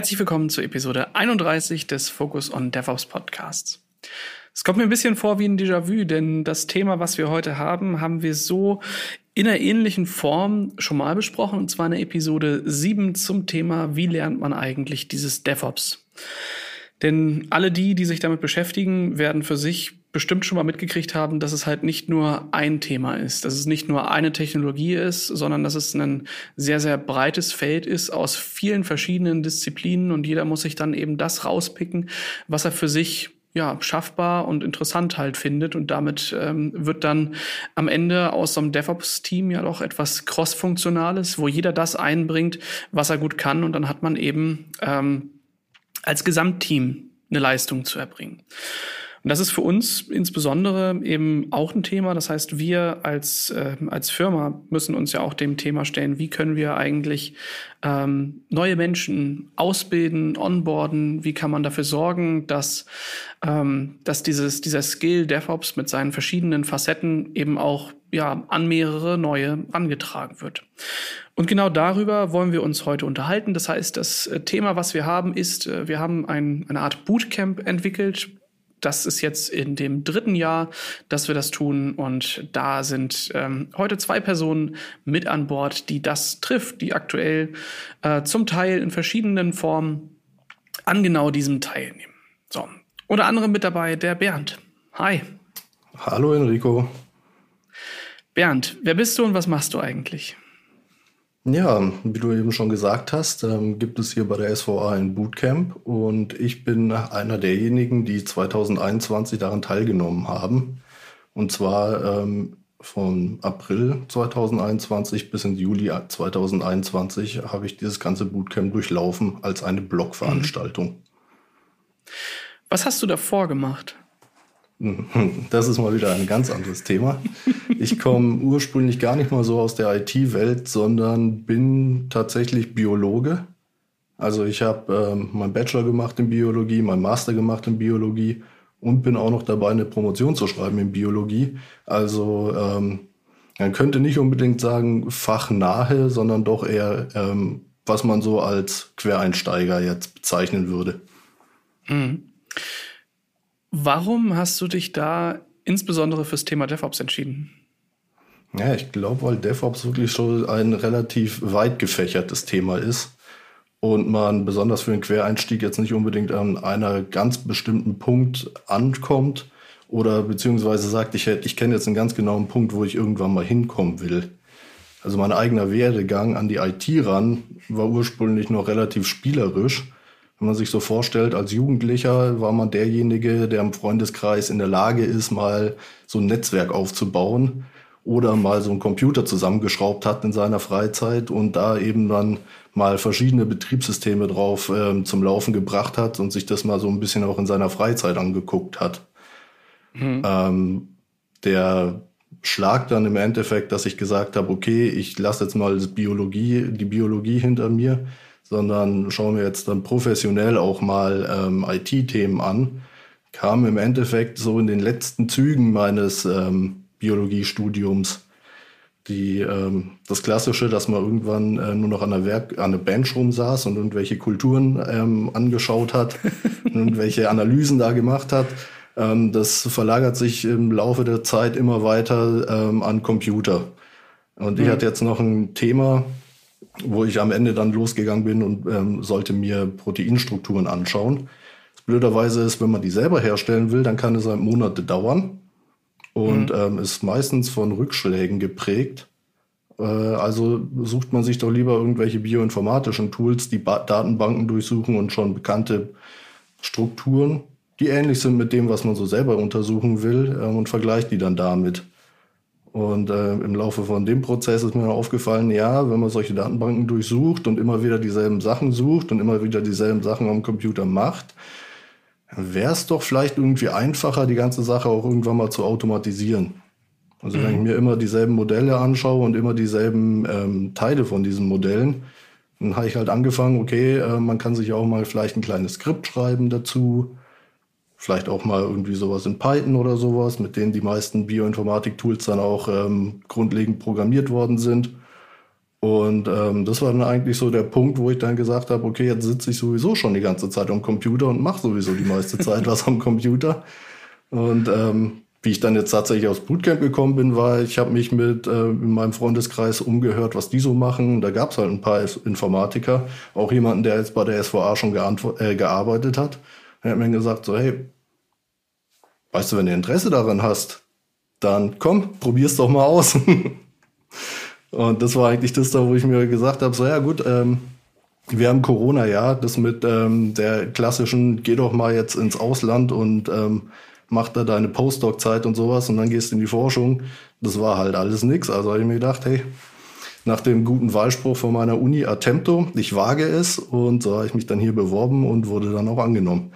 Herzlich willkommen zur Episode 31 des Focus on DevOps Podcasts. Es kommt mir ein bisschen vor wie ein Déjà-vu, denn das Thema, was wir heute haben, haben wir so in einer ähnlichen Form schon mal besprochen, und zwar in der Episode 7 zum Thema, wie lernt man eigentlich dieses DevOps? Denn alle die, die sich damit beschäftigen, werden für sich bestimmt schon mal mitgekriegt haben, dass es halt nicht nur ein Thema ist, dass es nicht nur eine Technologie ist, sondern dass es ein sehr, sehr breites Feld ist aus vielen verschiedenen Disziplinen und jeder muss sich dann eben das rauspicken, was er für sich ja, schaffbar und interessant halt findet. Und damit ähm, wird dann am Ende aus so einem DevOps-Team ja doch etwas Cross-Funktionales, wo jeder das einbringt, was er gut kann. Und dann hat man eben ähm, als Gesamtteam eine Leistung zu erbringen. Und das ist für uns insbesondere eben auch ein Thema. Das heißt, wir als, äh, als Firma müssen uns ja auch dem Thema stellen, wie können wir eigentlich ähm, neue Menschen ausbilden, onboarden, wie kann man dafür sorgen, dass, ähm, dass dieses, dieser Skill DevOps mit seinen verschiedenen Facetten eben auch ja, an mehrere neue angetragen wird. Und genau darüber wollen wir uns heute unterhalten. Das heißt, das äh, Thema, was wir haben, ist, äh, wir haben ein, eine Art Bootcamp entwickelt, das ist jetzt in dem dritten Jahr, dass wir das tun. Und da sind ähm, heute zwei Personen mit an Bord, die das trifft, die aktuell äh, zum Teil in verschiedenen Formen an genau diesem teilnehmen. So, unter anderem mit dabei der Bernd. Hi. Hallo Enrico. Bernd, wer bist du und was machst du eigentlich? Ja, wie du eben schon gesagt hast, ähm, gibt es hier bei der SVA ein Bootcamp und ich bin einer derjenigen, die 2021 daran teilgenommen haben. Und zwar ähm, von April 2021 bis in Juli 2021 habe ich dieses ganze Bootcamp durchlaufen als eine Blogveranstaltung. Was hast du davor gemacht? Das ist mal wieder ein ganz anderes Thema. Ich komme ursprünglich gar nicht mal so aus der IT-Welt, sondern bin tatsächlich Biologe. Also ich habe ähm, meinen Bachelor gemacht in Biologie, meinen Master gemacht in Biologie und bin auch noch dabei, eine Promotion zu schreiben in Biologie. Also ähm, man könnte nicht unbedingt sagen fachnahe, sondern doch eher, ähm, was man so als Quereinsteiger jetzt bezeichnen würde. Mhm. Warum hast du dich da insbesondere fürs Thema DevOps entschieden? Ja, ich glaube, weil DevOps wirklich schon ein relativ weit gefächertes Thema ist und man besonders für den Quereinstieg jetzt nicht unbedingt an einer ganz bestimmten Punkt ankommt oder beziehungsweise sagt, ich, ich kenne jetzt einen ganz genauen Punkt, wo ich irgendwann mal hinkommen will. Also mein eigener Werdegang an die IT ran war ursprünglich noch relativ spielerisch wenn man sich so vorstellt, als Jugendlicher war man derjenige, der im Freundeskreis in der Lage ist, mal so ein Netzwerk aufzubauen oder mal so einen Computer zusammengeschraubt hat in seiner Freizeit und da eben dann mal verschiedene Betriebssysteme drauf ähm, zum Laufen gebracht hat und sich das mal so ein bisschen auch in seiner Freizeit angeguckt hat. Mhm. Ähm, der Schlag dann im Endeffekt, dass ich gesagt habe, okay, ich lasse jetzt mal Biologie, die Biologie hinter mir sondern schauen wir jetzt dann professionell auch mal ähm, IT-Themen an, kam im Endeffekt so in den letzten Zügen meines ähm, Biologiestudiums. Die, ähm, das Klassische, dass man irgendwann äh, nur noch an der, Werk an der Bench rumsaß und irgendwelche Kulturen ähm, angeschaut hat, irgendwelche Analysen da gemacht hat. Ähm, das verlagert sich im Laufe der Zeit immer weiter ähm, an Computer. Und ich mhm. hatte jetzt noch ein Thema, wo ich am Ende dann losgegangen bin und ähm, sollte mir Proteinstrukturen anschauen. Blöderweise ist, wenn man die selber herstellen will, dann kann es halt Monate dauern und mhm. ähm, ist meistens von Rückschlägen geprägt. Äh, also sucht man sich doch lieber irgendwelche bioinformatischen Tools, die ba Datenbanken durchsuchen und schon bekannte Strukturen, die ähnlich sind mit dem, was man so selber untersuchen will, äh, und vergleicht die dann damit. Und äh, im Laufe von dem Prozess ist mir aufgefallen, ja, wenn man solche Datenbanken durchsucht und immer wieder dieselben Sachen sucht und immer wieder dieselben Sachen am Computer macht, wäre es doch vielleicht irgendwie einfacher, die ganze Sache auch irgendwann mal zu automatisieren. Also mhm. wenn ich mir immer dieselben Modelle anschaue und immer dieselben ähm, Teile von diesen Modellen, dann habe ich halt angefangen, okay, äh, man kann sich auch mal vielleicht ein kleines Skript schreiben dazu Vielleicht auch mal irgendwie sowas in Python oder sowas, mit denen die meisten Bioinformatik-Tools dann auch ähm, grundlegend programmiert worden sind. Und ähm, das war dann eigentlich so der Punkt, wo ich dann gesagt habe, okay, jetzt sitze ich sowieso schon die ganze Zeit am Computer und mache sowieso die meiste Zeit was am Computer. Und ähm, wie ich dann jetzt tatsächlich aus Bootcamp gekommen bin, war, ich habe mich mit äh, in meinem Freundeskreis umgehört, was die so machen. Da gab es halt ein paar Informatiker, auch jemanden, der jetzt bei der SVA schon äh, gearbeitet hat. Er hat mir gesagt, so, hey, weißt du, wenn du Interesse daran hast, dann komm, probier's doch mal aus. und das war eigentlich das da, wo ich mir gesagt habe, so ja gut, ähm, wir haben Corona, ja, das mit ähm, der klassischen, geh doch mal jetzt ins Ausland und ähm, mach da deine Postdoc-Zeit und sowas und dann gehst du in die Forschung. Das war halt alles nix. Also habe ich mir gedacht, hey, nach dem guten Wahlspruch von meiner Uni Attempto, ich wage es und so habe ich mich dann hier beworben und wurde dann auch angenommen.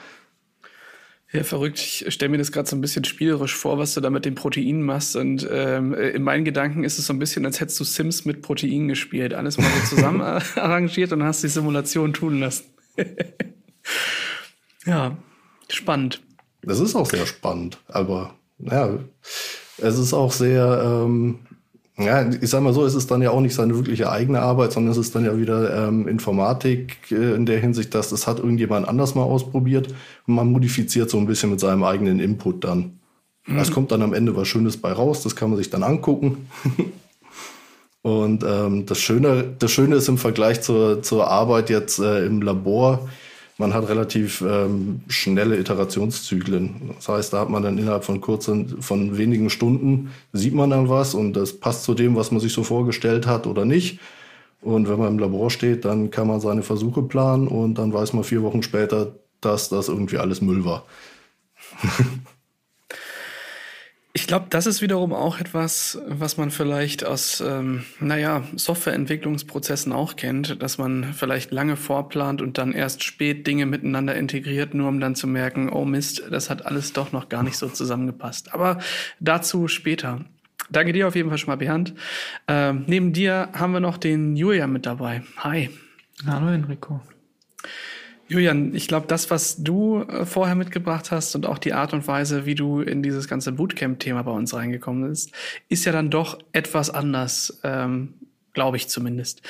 Ja, verrückt. Ich stelle mir das gerade so ein bisschen spielerisch vor, was du da mit den Proteinen machst. Und ähm, in meinen Gedanken ist es so ein bisschen, als hättest du Sims mit Proteinen gespielt. Alles mal so zusammen arrangiert und hast die Simulation tun lassen. ja, spannend. Das ist auch sehr spannend, aber ja, es ist auch sehr, ähm, ja, ich sag mal so, es ist dann ja auch nicht seine wirkliche eigene Arbeit, sondern es ist dann ja wieder ähm, Informatik äh, in der Hinsicht, dass das hat irgendjemand anders mal ausprobiert man modifiziert so ein bisschen mit seinem eigenen Input dann. Mhm. Es kommt dann am Ende was Schönes bei raus, das kann man sich dann angucken. und ähm, das, Schöne, das Schöne ist im Vergleich zur, zur Arbeit jetzt äh, im Labor, man hat relativ ähm, schnelle Iterationszyklen. Das heißt, da hat man dann innerhalb von kurzen, von wenigen Stunden sieht man dann was und das passt zu dem, was man sich so vorgestellt hat oder nicht. Und wenn man im Labor steht, dann kann man seine Versuche planen und dann weiß man vier Wochen später, dass das irgendwie alles Müll war. Ich glaube, das ist wiederum auch etwas, was man vielleicht aus, ähm, naja, Softwareentwicklungsprozessen auch kennt, dass man vielleicht lange vorplant und dann erst spät Dinge miteinander integriert, nur um dann zu merken, oh Mist, das hat alles doch noch gar nicht so zusammengepasst. Aber dazu später. Danke dir auf jeden Fall schon mal, Bernd. Ähm, neben dir haben wir noch den Julian mit dabei. Hi. Hallo Enrico. Julian, ich glaube, das, was du äh, vorher mitgebracht hast und auch die Art und Weise, wie du in dieses ganze Bootcamp-Thema bei uns reingekommen bist, ist ja dann doch etwas anders, ähm, glaube ich zumindest.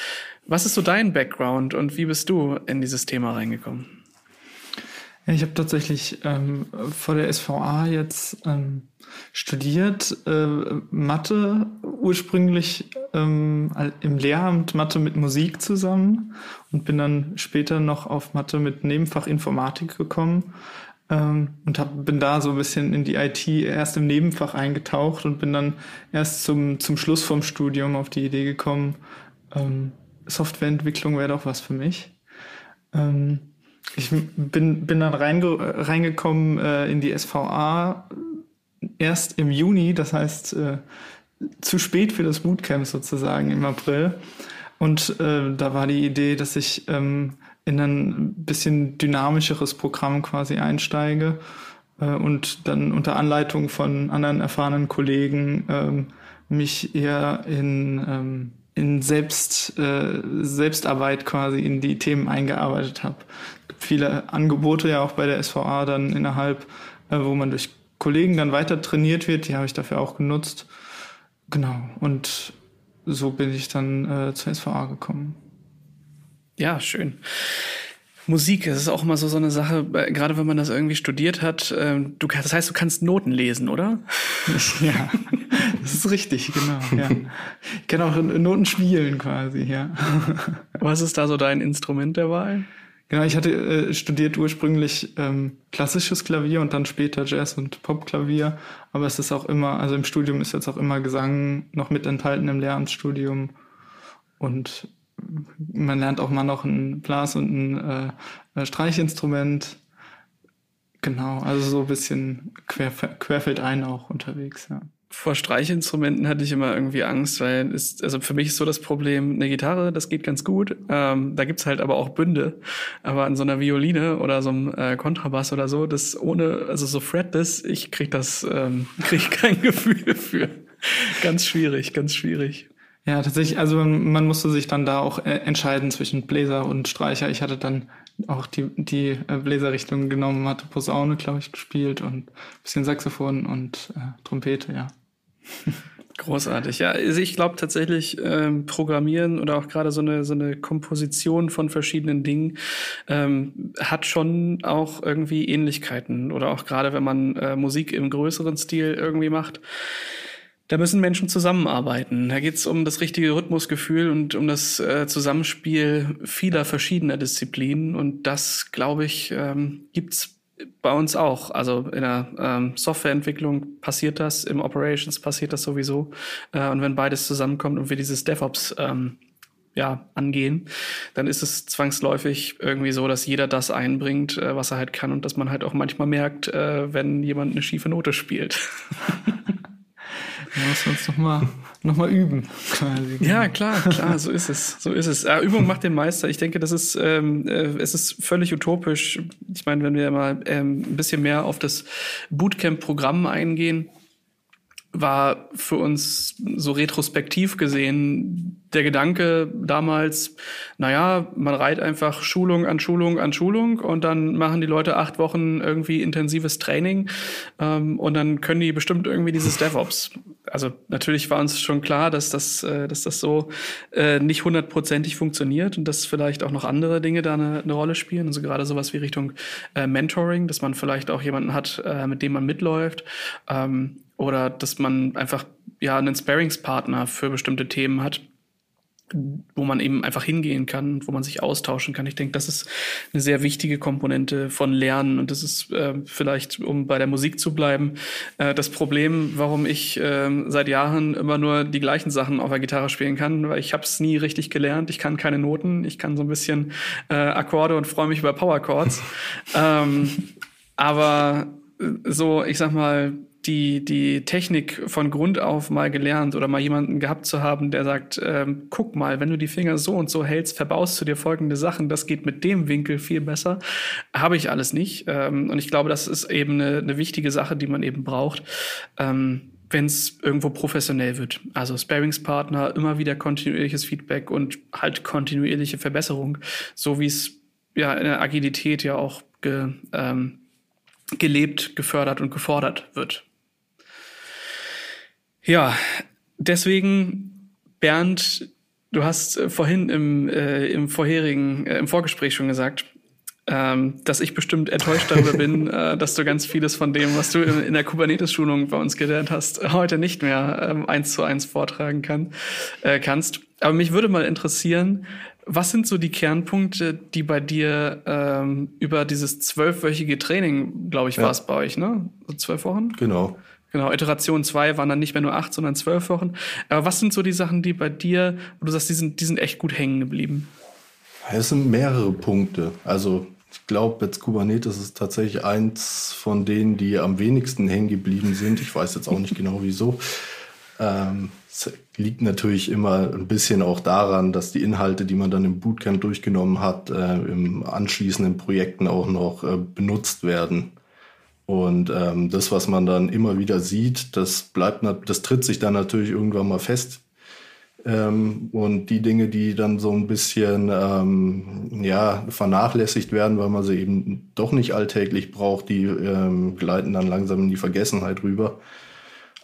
Was ist so dein Background und wie bist du in dieses Thema reingekommen? Ich habe tatsächlich ähm, vor der SVA jetzt ähm, studiert, äh, Mathe, ursprünglich ähm, im Lehramt Mathe mit Musik zusammen und bin dann später noch auf Mathe mit Nebenfach Informatik gekommen ähm, und hab, bin da so ein bisschen in die IT erst im Nebenfach eingetaucht und bin dann erst zum, zum Schluss vom Studium auf die Idee gekommen, ähm, Softwareentwicklung wäre doch was für mich. Ähm, ich bin, bin dann reinge reingekommen äh, in die SVA erst im Juni, das heißt äh, zu spät für das Bootcamp sozusagen im April. Und äh, da war die Idee, dass ich ähm, in ein bisschen dynamischeres Programm quasi einsteige äh, und dann unter Anleitung von anderen erfahrenen Kollegen ähm, mich eher in ähm, in Selbst, äh, Selbstarbeit quasi in die Themen eingearbeitet habe. Viele Angebote ja auch bei der SVA dann innerhalb, äh, wo man durch Kollegen dann weiter trainiert wird. Die habe ich dafür auch genutzt. Genau. Und so bin ich dann äh, zur SVA gekommen. Ja, schön. Musik, das ist auch immer so, so eine Sache, äh, gerade wenn man das irgendwie studiert hat. Ähm, du, das heißt, du kannst Noten lesen, oder? Ja, das ist richtig, genau. Ja. Ich kann auch Noten spielen quasi, ja. Was ist da so dein Instrument der Wahl? Genau, ich hatte äh, studiert ursprünglich ähm, klassisches Klavier und dann später Jazz- und Popklavier. Aber es ist auch immer, also im Studium ist jetzt auch immer Gesang noch mit enthalten im Lehramtsstudium. Und man lernt auch mal noch ein Blas- und ein äh, Streichinstrument. Genau, also so ein bisschen quer, querfeldein auch unterwegs, ja. Vor Streichinstrumenten hatte ich immer irgendwie Angst, weil es, also für mich ist so das Problem, eine Gitarre, das geht ganz gut. Ähm, da gibt's halt aber auch Bünde. Aber an so einer Violine oder so einem äh, Kontrabass oder so, das ohne, also so fretless, ich krieg das, ähm, krieg kein Gefühl für. ganz schwierig, ganz schwierig. Ja, tatsächlich, also man musste sich dann da auch äh, entscheiden zwischen Bläser und Streicher. Ich hatte dann auch die, die äh, Bläserrichtung genommen, hatte Posaune, glaube ich, gespielt und bisschen Saxophon und äh, Trompete, ja. Großartig, ja. Also ich glaube tatsächlich, ähm, Programmieren oder auch gerade so eine, so eine Komposition von verschiedenen Dingen ähm, hat schon auch irgendwie Ähnlichkeiten. Oder auch gerade, wenn man äh, Musik im größeren Stil irgendwie macht. Da müssen Menschen zusammenarbeiten. Da geht es um das richtige Rhythmusgefühl und um das äh, Zusammenspiel vieler verschiedener Disziplinen. Und das, glaube ich, ähm, gibt's bei uns auch. Also in der ähm, Softwareentwicklung passiert das, im Operations passiert das sowieso. Äh, und wenn beides zusammenkommt und wir dieses DevOps ähm, ja, angehen, dann ist es zwangsläufig irgendwie so, dass jeder das einbringt, äh, was er halt kann und dass man halt auch manchmal merkt, äh, wenn jemand eine schiefe Note spielt. Da müssen wir uns nochmal noch mal üben. Ja, klar, klar, so ist es. So ist es. Ja, Übung macht den Meister. Ich denke, das ist, ähm, äh, es ist völlig utopisch. Ich meine, wenn wir mal ähm, ein bisschen mehr auf das Bootcamp-Programm eingehen, war für uns so retrospektiv gesehen der Gedanke damals, naja, man reiht einfach Schulung an Schulung an Schulung und dann machen die Leute acht Wochen irgendwie intensives Training ähm, und dann können die bestimmt irgendwie dieses DevOps. Also natürlich war uns schon klar, dass das, äh, dass das so äh, nicht hundertprozentig funktioniert und dass vielleicht auch noch andere Dinge da eine, eine Rolle spielen. Also gerade sowas wie Richtung äh, Mentoring, dass man vielleicht auch jemanden hat, äh, mit dem man mitläuft. Ähm, oder dass man einfach ja einen Sparingspartner für bestimmte Themen hat, wo man eben einfach hingehen kann, wo man sich austauschen kann. Ich denke, das ist eine sehr wichtige Komponente von Lernen und das ist äh, vielleicht, um bei der Musik zu bleiben, äh, das Problem, warum ich äh, seit Jahren immer nur die gleichen Sachen auf der Gitarre spielen kann, weil ich habe es nie richtig gelernt. Ich kann keine Noten, ich kann so ein bisschen äh, Akkorde und freue mich über Power Chords. ähm, aber so, ich sag mal, die, die Technik von Grund auf mal gelernt oder mal jemanden gehabt zu haben, der sagt, ähm, guck mal, wenn du die Finger so und so hältst, verbaust du dir folgende Sachen, das geht mit dem Winkel viel besser, habe ich alles nicht. Ähm, und ich glaube, das ist eben eine, eine wichtige Sache, die man eben braucht. Ähm, wenn es irgendwo professionell wird. Also Sparingspartner, immer wieder kontinuierliches Feedback und halt kontinuierliche Verbesserung, so wie es ja in der Agilität ja auch ge, ähm, gelebt, gefördert und gefordert wird. Ja, deswegen, Bernd, du hast äh, vorhin im, äh, im vorherigen, äh, im Vorgespräch schon gesagt, ähm, dass ich bestimmt enttäuscht darüber bin, äh, dass du ganz vieles von dem, was du in, in der Kubernetes-Schulung bei uns gelernt hast, heute nicht mehr ähm, eins zu eins vortragen kann, äh, kannst. Aber mich würde mal interessieren, was sind so die Kernpunkte, die bei dir ähm, über dieses zwölfwöchige Training, glaube ich, ja. war es bei euch, ne? So zwölf Wochen? Genau. Genau, Iteration 2 waren dann nicht mehr nur acht, sondern zwölf Wochen. Aber was sind so die Sachen, die bei dir, wo du sagst, die sind, die sind echt gut hängen geblieben? Es sind mehrere Punkte. Also ich glaube, jetzt Kubernetes ist tatsächlich eins von denen, die am wenigsten hängen geblieben sind. Ich weiß jetzt auch nicht genau wieso. Ähm, es liegt natürlich immer ein bisschen auch daran, dass die Inhalte, die man dann im Bootcamp durchgenommen hat, äh, im anschließenden Projekten auch noch äh, benutzt werden. Und ähm, das, was man dann immer wieder sieht, das bleibt, das tritt sich dann natürlich irgendwann mal fest. Ähm, und die Dinge, die dann so ein bisschen ähm, ja, vernachlässigt werden, weil man sie eben doch nicht alltäglich braucht, die ähm, gleiten dann langsam in die Vergessenheit rüber.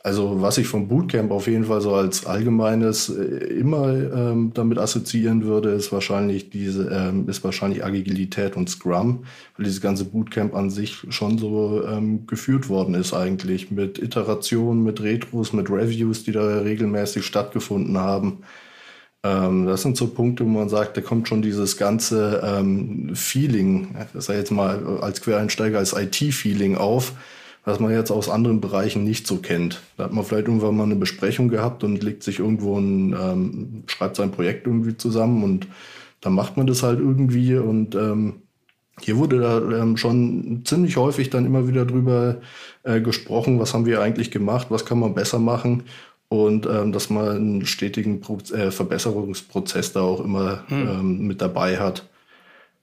Also was ich vom Bootcamp auf jeden Fall so als allgemeines äh, immer ähm, damit assoziieren würde, ist wahrscheinlich diese, ähm, ist wahrscheinlich Agilität und Scrum, weil dieses ganze Bootcamp an sich schon so ähm, geführt worden ist eigentlich mit Iterationen, mit Retros, mit Reviews, die da regelmäßig stattgefunden haben. Ähm, das sind so Punkte, wo man sagt, da kommt schon dieses ganze ähm, Feeling, das sei jetzt mal als Quereinsteiger als IT-Feeling auf was man jetzt aus anderen Bereichen nicht so kennt. Da hat man vielleicht irgendwann mal eine Besprechung gehabt und legt sich irgendwo ein, ähm, schreibt sein Projekt irgendwie zusammen und dann macht man das halt irgendwie und ähm, hier wurde da ähm, schon ziemlich häufig dann immer wieder drüber äh, gesprochen, was haben wir eigentlich gemacht, was kann man besser machen und ähm, dass man einen stetigen Pro äh, Verbesserungsprozess da auch immer hm. ähm, mit dabei hat.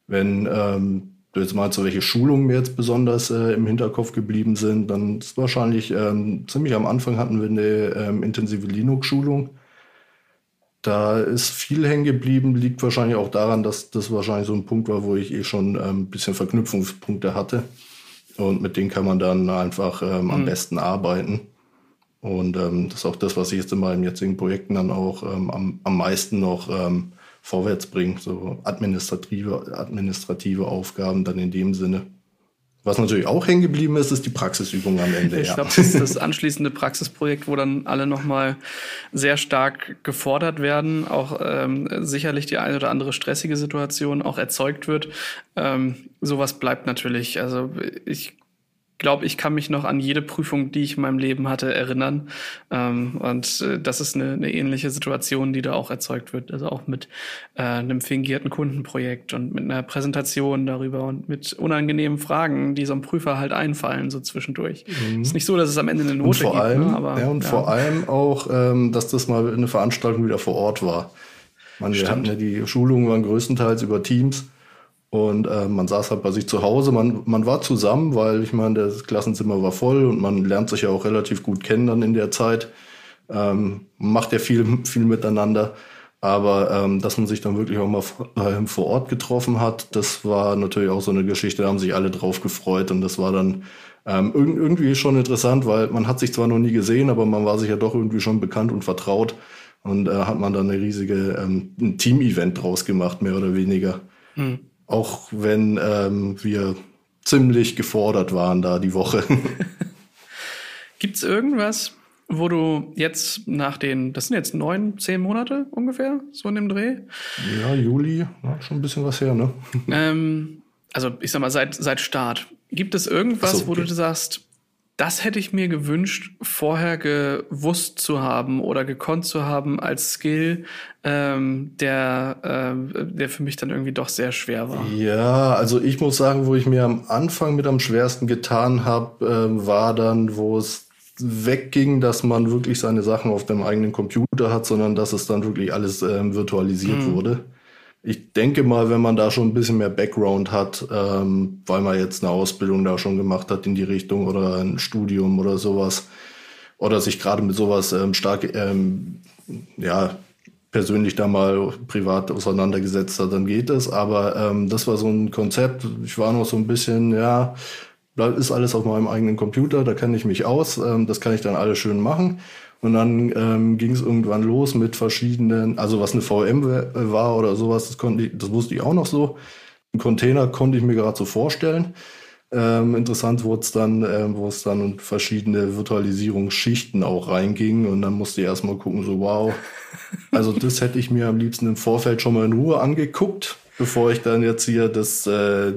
Wenn ähm, du jetzt meinst, so welche Schulungen mir jetzt besonders äh, im Hinterkopf geblieben sind, dann ist wahrscheinlich ähm, ziemlich am Anfang hatten wir eine ähm, intensive Linux-Schulung. Da ist viel hängen geblieben, liegt wahrscheinlich auch daran, dass das wahrscheinlich so ein Punkt war, wo ich eh schon ähm, ein bisschen Verknüpfungspunkte hatte. Und mit denen kann man dann einfach ähm, am mhm. besten arbeiten. Und ähm, das ist auch das, was ich jetzt in meinen jetzigen Projekten dann auch ähm, am, am meisten noch ähm, vorwärts bringe. So administrative, administrative Aufgaben dann in dem Sinne. Was natürlich auch hängen geblieben ist, ist die Praxisübung am Ende. Ich ja. glaube, das ist das anschließende Praxisprojekt, wo dann alle nochmal sehr stark gefordert werden, auch ähm, sicherlich die eine oder andere stressige Situation auch erzeugt wird. Ähm, sowas bleibt natürlich. Also ich glaube, ich kann mich noch an jede Prüfung, die ich in meinem Leben hatte, erinnern. Ähm, und äh, das ist eine, eine, ähnliche Situation, die da auch erzeugt wird. Also auch mit äh, einem fingierten Kundenprojekt und mit einer Präsentation darüber und mit unangenehmen Fragen, die so einem Prüfer halt einfallen, so zwischendurch. Mhm. Ist nicht so, dass es am Ende eine Note gibt. Allem, ne? Aber, ja, und ja. vor allem auch, ähm, dass das mal eine Veranstaltung wieder vor Ort war. Man, wir hatten ja die Schulungen waren größtenteils über Teams. Und äh, man saß halt bei sich zu Hause, man, man war zusammen, weil ich meine, das Klassenzimmer war voll und man lernt sich ja auch relativ gut kennen dann in der Zeit. Ähm, macht ja viel, viel miteinander. Aber ähm, dass man sich dann wirklich auch mal äh, vor Ort getroffen hat, das war natürlich auch so eine Geschichte, da haben sich alle drauf gefreut und das war dann ähm, irgendwie schon interessant, weil man hat sich zwar noch nie gesehen, aber man war sich ja doch irgendwie schon bekannt und vertraut und äh, hat man dann eine riesige ähm, Team-Event draus gemacht, mehr oder weniger. Mhm. Auch wenn ähm, wir ziemlich gefordert waren da die Woche. Gibt es irgendwas, wo du jetzt nach den, das sind jetzt neun, zehn Monate ungefähr, so in dem Dreh? Ja, Juli, ja, schon ein bisschen was her, ne? Ähm, also ich sag mal, seit, seit Start. Gibt es irgendwas, so, okay. wo du sagst, das hätte ich mir gewünscht, vorher gewusst zu haben oder gekonnt zu haben als Skill, ähm, der, ähm, der für mich dann irgendwie doch sehr schwer war. Ja, also ich muss sagen, wo ich mir am Anfang mit am schwersten getan habe, äh, war dann, wo es wegging, dass man wirklich seine Sachen auf dem eigenen Computer hat, sondern dass es dann wirklich alles ähm, virtualisiert mhm. wurde ich denke mal, wenn man da schon ein bisschen mehr Background hat, ähm, weil man jetzt eine Ausbildung da schon gemacht hat in die Richtung oder ein Studium oder sowas, oder sich gerade mit sowas ähm, stark, ähm, ja, persönlich da mal privat auseinandergesetzt hat, dann geht es. Aber ähm, das war so ein Konzept. Ich war noch so ein bisschen, ja, ist alles auf meinem eigenen Computer, da kenne ich mich aus, ähm, das kann ich dann alles schön machen. Und dann ähm, ging es irgendwann los mit verschiedenen, also was eine VM war oder sowas, das, konnte ich, das wusste ich auch noch so. Ein Container konnte ich mir gerade so vorstellen. Ähm, interessant wurde es dann, ähm, wo es dann in verschiedene Virtualisierungsschichten auch reinging und dann musste ich erstmal gucken, so wow. Also das hätte ich mir am liebsten im Vorfeld schon mal in Ruhe angeguckt, bevor ich dann jetzt hier das, äh,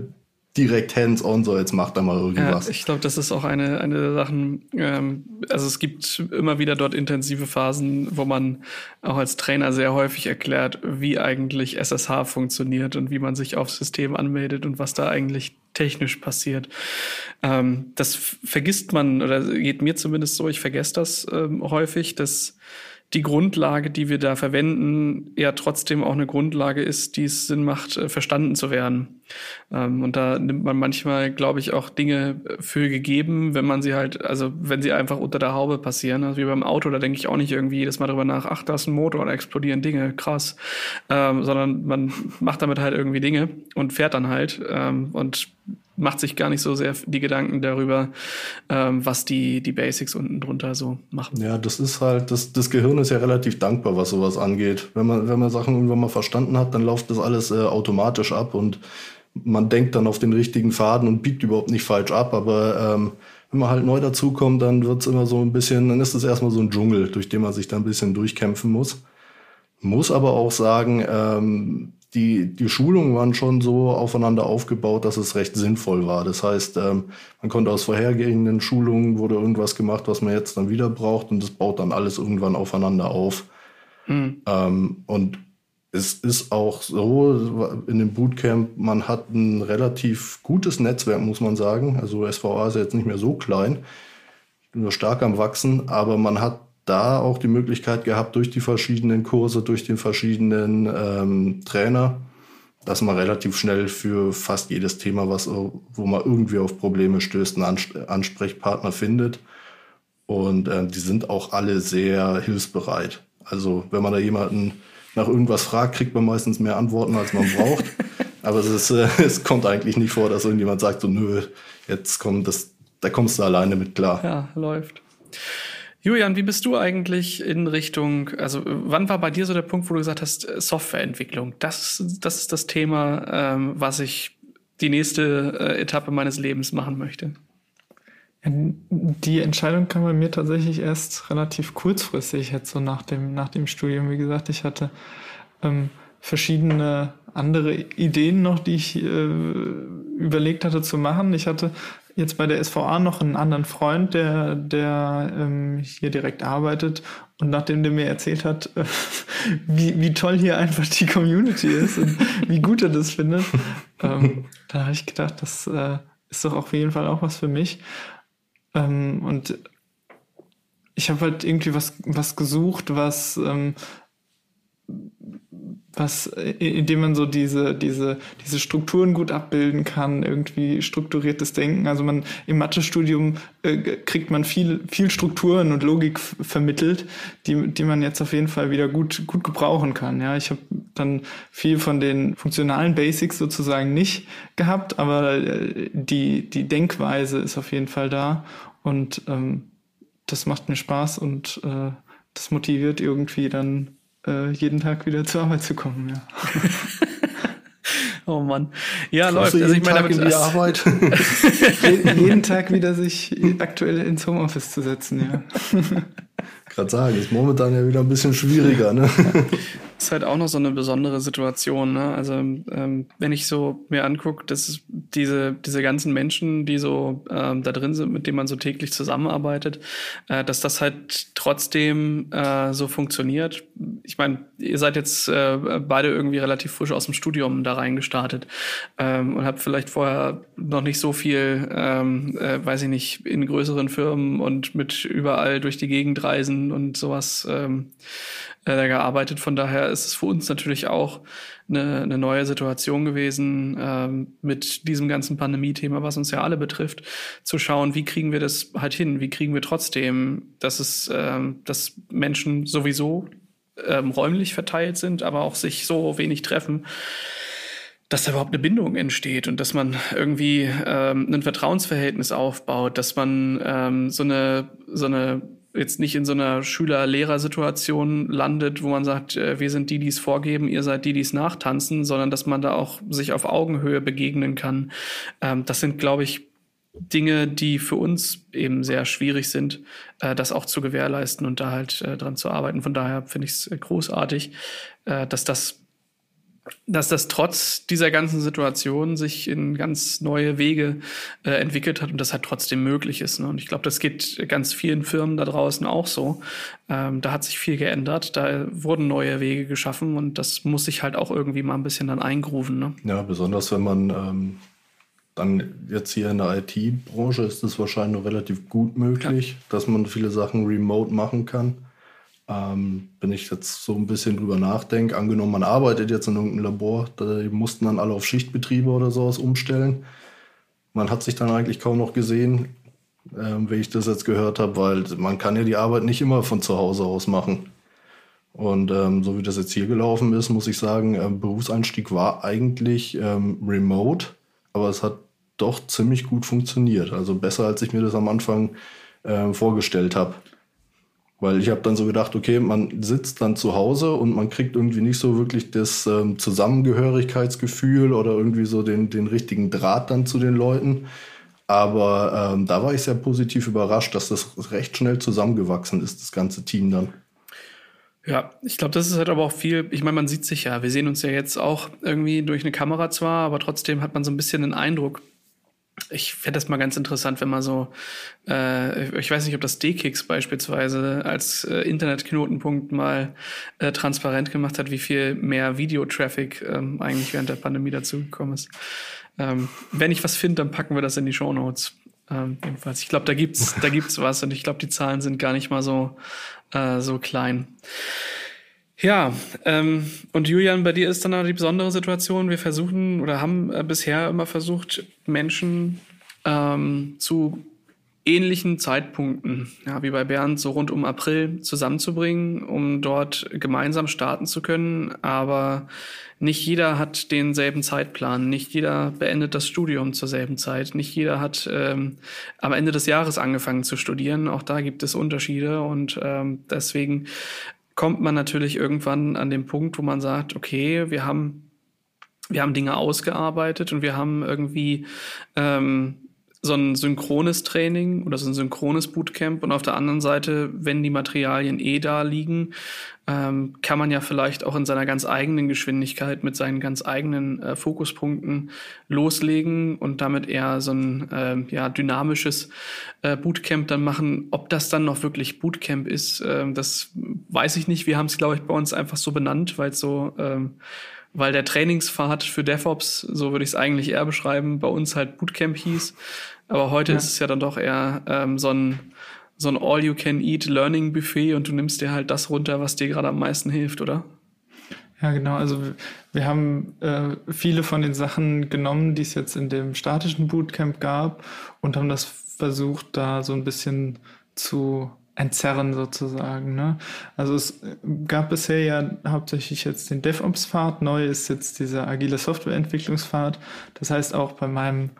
direkt hands-on, so jetzt macht er mal irgendwas. Ja, ich glaube, das ist auch eine, eine der Sachen, ähm, also es gibt immer wieder dort intensive Phasen, wo man auch als Trainer sehr häufig erklärt, wie eigentlich SSH funktioniert und wie man sich aufs System anmeldet und was da eigentlich technisch passiert. Ähm, das vergisst man, oder geht mir zumindest so, ich vergesse das ähm, häufig, dass die Grundlage, die wir da verwenden, ja trotzdem auch eine Grundlage ist, die es Sinn macht, äh, verstanden zu werden. Ähm, und da nimmt man manchmal, glaube ich, auch Dinge äh, für gegeben, wenn man sie halt, also wenn sie einfach unter der Haube passieren. Also wie beim Auto, da denke ich auch nicht irgendwie jedes Mal drüber nach, ach, da ist ein Motor, da explodieren Dinge, krass. Ähm, sondern man macht damit halt irgendwie Dinge und fährt dann halt. Ähm, und macht sich gar nicht so sehr die Gedanken darüber, ähm, was die, die Basics unten drunter so machen. Ja, das ist halt, das, das Gehirn ist ja relativ dankbar, was sowas angeht. Wenn man, wenn man Sachen irgendwann mal verstanden hat, dann läuft das alles äh, automatisch ab und man denkt dann auf den richtigen Faden und biegt überhaupt nicht falsch ab, aber ähm, wenn man halt neu dazukommt, dann wird's immer so ein bisschen, dann ist es erstmal so ein Dschungel, durch den man sich dann ein bisschen durchkämpfen muss. Muss aber auch sagen, ähm, die, die Schulungen waren schon so aufeinander aufgebaut, dass es recht sinnvoll war. Das heißt, ähm, man konnte aus vorhergehenden Schulungen wurde irgendwas gemacht, was man jetzt dann wieder braucht und das baut dann alles irgendwann aufeinander auf. Mhm. Ähm, und es ist auch so, in dem Bootcamp, man hat ein relativ gutes Netzwerk, muss man sagen. Also SVA ist jetzt nicht mehr so klein, nur stark am Wachsen, aber man hat da auch die Möglichkeit gehabt, durch die verschiedenen Kurse, durch den verschiedenen ähm, Trainer, dass man relativ schnell für fast jedes Thema, was, wo man irgendwie auf Probleme stößt, einen Ansprechpartner findet. Und äh, die sind auch alle sehr hilfsbereit. Also wenn man da jemanden nach irgendwas fragt, kriegt man meistens mehr Antworten, als man braucht. Aber es, ist, äh, es kommt eigentlich nicht vor, dass irgendjemand sagt, so nö, jetzt kommt das, da kommst du alleine mit klar. Ja, läuft. Julian, wie bist du eigentlich in Richtung, also wann war bei dir so der Punkt, wo du gesagt hast, Softwareentwicklung, das, das ist das Thema, ähm, was ich die nächste äh, Etappe meines Lebens machen möchte? Die Entscheidung kam bei mir tatsächlich erst relativ kurzfristig, jetzt so nach dem, nach dem Studium. Wie gesagt, ich hatte ähm, verschiedene andere Ideen noch, die ich äh, überlegt hatte zu machen. Ich hatte jetzt bei der SVA noch einen anderen Freund, der, der ähm, hier direkt arbeitet. Und nachdem der mir erzählt hat, äh, wie, wie toll hier einfach die Community ist und wie gut er das findet, ähm, da habe ich gedacht, das äh, ist doch auf jeden Fall auch was für mich. Ähm, und ich habe halt irgendwie was, was gesucht, was ähm, was, indem man so diese, diese, diese Strukturen gut abbilden kann, irgendwie strukturiertes Denken. Also man im Mathestudium äh, kriegt man viel, viel Strukturen und Logik vermittelt, die, die man jetzt auf jeden Fall wieder gut, gut gebrauchen kann. Ja, ich habe dann viel von den funktionalen Basics sozusagen nicht gehabt, aber äh, die, die Denkweise ist auf jeden Fall da und ähm, das macht mir Spaß und äh, das motiviert irgendwie dann äh, jeden Tag wieder zur Arbeit zu kommen. Ja. oh Mann. Ja, läuft. Also ich meine, Tag in die Arbeit. jeden Tag wieder sich aktuell ins Homeoffice zu setzen, ja. Gerade sagen, ist momentan ja wieder ein bisschen schwieriger, ne? Ist halt auch noch so eine besondere Situation. Ne? Also ähm, wenn ich so mir angucke, dass diese diese ganzen Menschen, die so ähm, da drin sind, mit denen man so täglich zusammenarbeitet, äh, dass das halt trotzdem äh, so funktioniert. Ich meine, ihr seid jetzt äh, beide irgendwie relativ frisch aus dem Studium da reingestartet ähm, und habt vielleicht vorher noch nicht so viel, ähm, äh, weiß ich nicht, in größeren Firmen und mit überall durch die Gegend reisen und sowas. Ähm, äh, gearbeitet. Von daher ist es für uns natürlich auch eine, eine neue Situation gewesen, ähm, mit diesem ganzen Pandemie-Thema, was uns ja alle betrifft, zu schauen, wie kriegen wir das halt hin? Wie kriegen wir trotzdem, dass es, ähm, dass Menschen sowieso ähm, räumlich verteilt sind, aber auch sich so wenig treffen, dass da überhaupt eine Bindung entsteht und dass man irgendwie ähm, ein Vertrauensverhältnis aufbaut, dass man ähm, so eine so eine jetzt nicht in so einer Schüler-Lehrer-Situation landet, wo man sagt, äh, wir sind die, die es vorgeben, ihr seid die, die es nachtanzen, sondern dass man da auch sich auf Augenhöhe begegnen kann. Ähm, das sind, glaube ich, Dinge, die für uns eben sehr schwierig sind, äh, das auch zu gewährleisten und da halt äh, dran zu arbeiten. Von daher finde ich es großartig, dass das dass das trotz dieser ganzen Situation sich in ganz neue Wege äh, entwickelt hat und das halt trotzdem möglich ist. Ne? Und ich glaube, das geht ganz vielen Firmen da draußen auch so. Ähm, da hat sich viel geändert, da wurden neue Wege geschaffen und das muss sich halt auch irgendwie mal ein bisschen dann eingrufen. Ne? Ja, besonders wenn man ähm, dann jetzt hier in der IT-Branche ist es wahrscheinlich noch relativ gut möglich, ja. dass man viele Sachen remote machen kann. Ähm, wenn ich jetzt so ein bisschen drüber nachdenke, angenommen, man arbeitet jetzt in irgendeinem Labor, da mussten dann alle auf Schichtbetriebe oder sowas umstellen. Man hat sich dann eigentlich kaum noch gesehen, ähm, wie ich das jetzt gehört habe, weil man kann ja die Arbeit nicht immer von zu Hause aus machen. Und ähm, so wie das jetzt hier gelaufen ist, muss ich sagen, äh, Berufseinstieg war eigentlich ähm, remote, aber es hat doch ziemlich gut funktioniert. Also besser, als ich mir das am Anfang äh, vorgestellt habe. Weil ich habe dann so gedacht, okay, man sitzt dann zu Hause und man kriegt irgendwie nicht so wirklich das ähm, Zusammengehörigkeitsgefühl oder irgendwie so den, den richtigen Draht dann zu den Leuten. Aber ähm, da war ich sehr positiv überrascht, dass das recht schnell zusammengewachsen ist, das ganze Team dann. Ja, ich glaube, das ist halt aber auch viel, ich meine, man sieht sich ja, wir sehen uns ja jetzt auch irgendwie durch eine Kamera zwar, aber trotzdem hat man so ein bisschen den Eindruck, ich fände das mal ganz interessant, wenn man so, äh, ich weiß nicht, ob das D-Kicks beispielsweise als äh, Internetknotenpunkt mal äh, transparent gemacht hat, wie viel mehr Videotraffic ähm, eigentlich während der Pandemie dazugekommen ist. Ähm, wenn ich was finde, dann packen wir das in die Show Notes. Ähm, jedenfalls, ich glaube, da gibt's, da gibt's was und ich glaube, die Zahlen sind gar nicht mal so äh, so klein. Ja, ähm, und Julian, bei dir ist dann auch die besondere Situation. Wir versuchen oder haben äh, bisher immer versucht, Menschen ähm, zu ähnlichen Zeitpunkten, ja, wie bei Bernd, so rund um April zusammenzubringen, um dort gemeinsam starten zu können. Aber nicht jeder hat denselben Zeitplan, nicht jeder beendet das Studium zur selben Zeit, nicht jeder hat ähm, am Ende des Jahres angefangen zu studieren. Auch da gibt es Unterschiede und ähm, deswegen kommt man natürlich irgendwann an den Punkt, wo man sagt, okay, wir haben wir haben Dinge ausgearbeitet und wir haben irgendwie ähm, so ein synchrones Training oder so ein synchrones Bootcamp und auf der anderen Seite, wenn die Materialien eh da liegen, ähm, kann man ja vielleicht auch in seiner ganz eigenen Geschwindigkeit mit seinen ganz eigenen äh, Fokuspunkten loslegen und damit eher so ein äh, ja, dynamisches äh, Bootcamp dann machen. Ob das dann noch wirklich Bootcamp ist, äh, das weiß ich nicht. Wir haben es, glaube ich, bei uns einfach so benannt, weil es so ähm, weil der Trainingspfad für DevOps, so würde ich es eigentlich eher beschreiben, bei uns halt Bootcamp hieß. Aber heute ja. ist es ja dann doch eher ähm, so ein, so ein All-You-Can-Eat-Learning-Buffet und du nimmst dir halt das runter, was dir gerade am meisten hilft, oder? Ja, genau. Also wir haben äh, viele von den Sachen genommen, die es jetzt in dem statischen Bootcamp gab und haben das versucht, da so ein bisschen zu entzerren sozusagen. Ne? Also es gab bisher ja hauptsächlich jetzt den DevOps-Pfad, neu ist jetzt dieser agile Softwareentwicklungspfad. Das heißt auch bei meinem,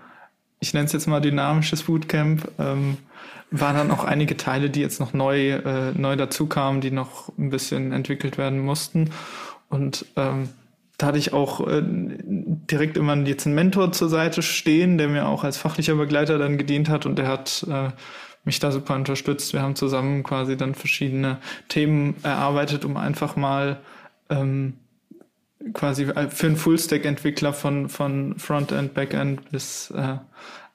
ich nenne es jetzt mal dynamisches Bootcamp, ähm, waren dann auch einige Teile, die jetzt noch neu, äh, neu dazu kamen, die noch ein bisschen entwickelt werden mussten. Und ähm, da hatte ich auch äh, direkt immer jetzt einen Mentor zur Seite stehen, der mir auch als fachlicher Begleiter dann gedient hat und der hat äh, mich da super unterstützt. Wir haben zusammen quasi dann verschiedene Themen erarbeitet, um einfach mal ähm, quasi für einen Full-Stack-Entwickler von, von Frontend, Backend bis äh,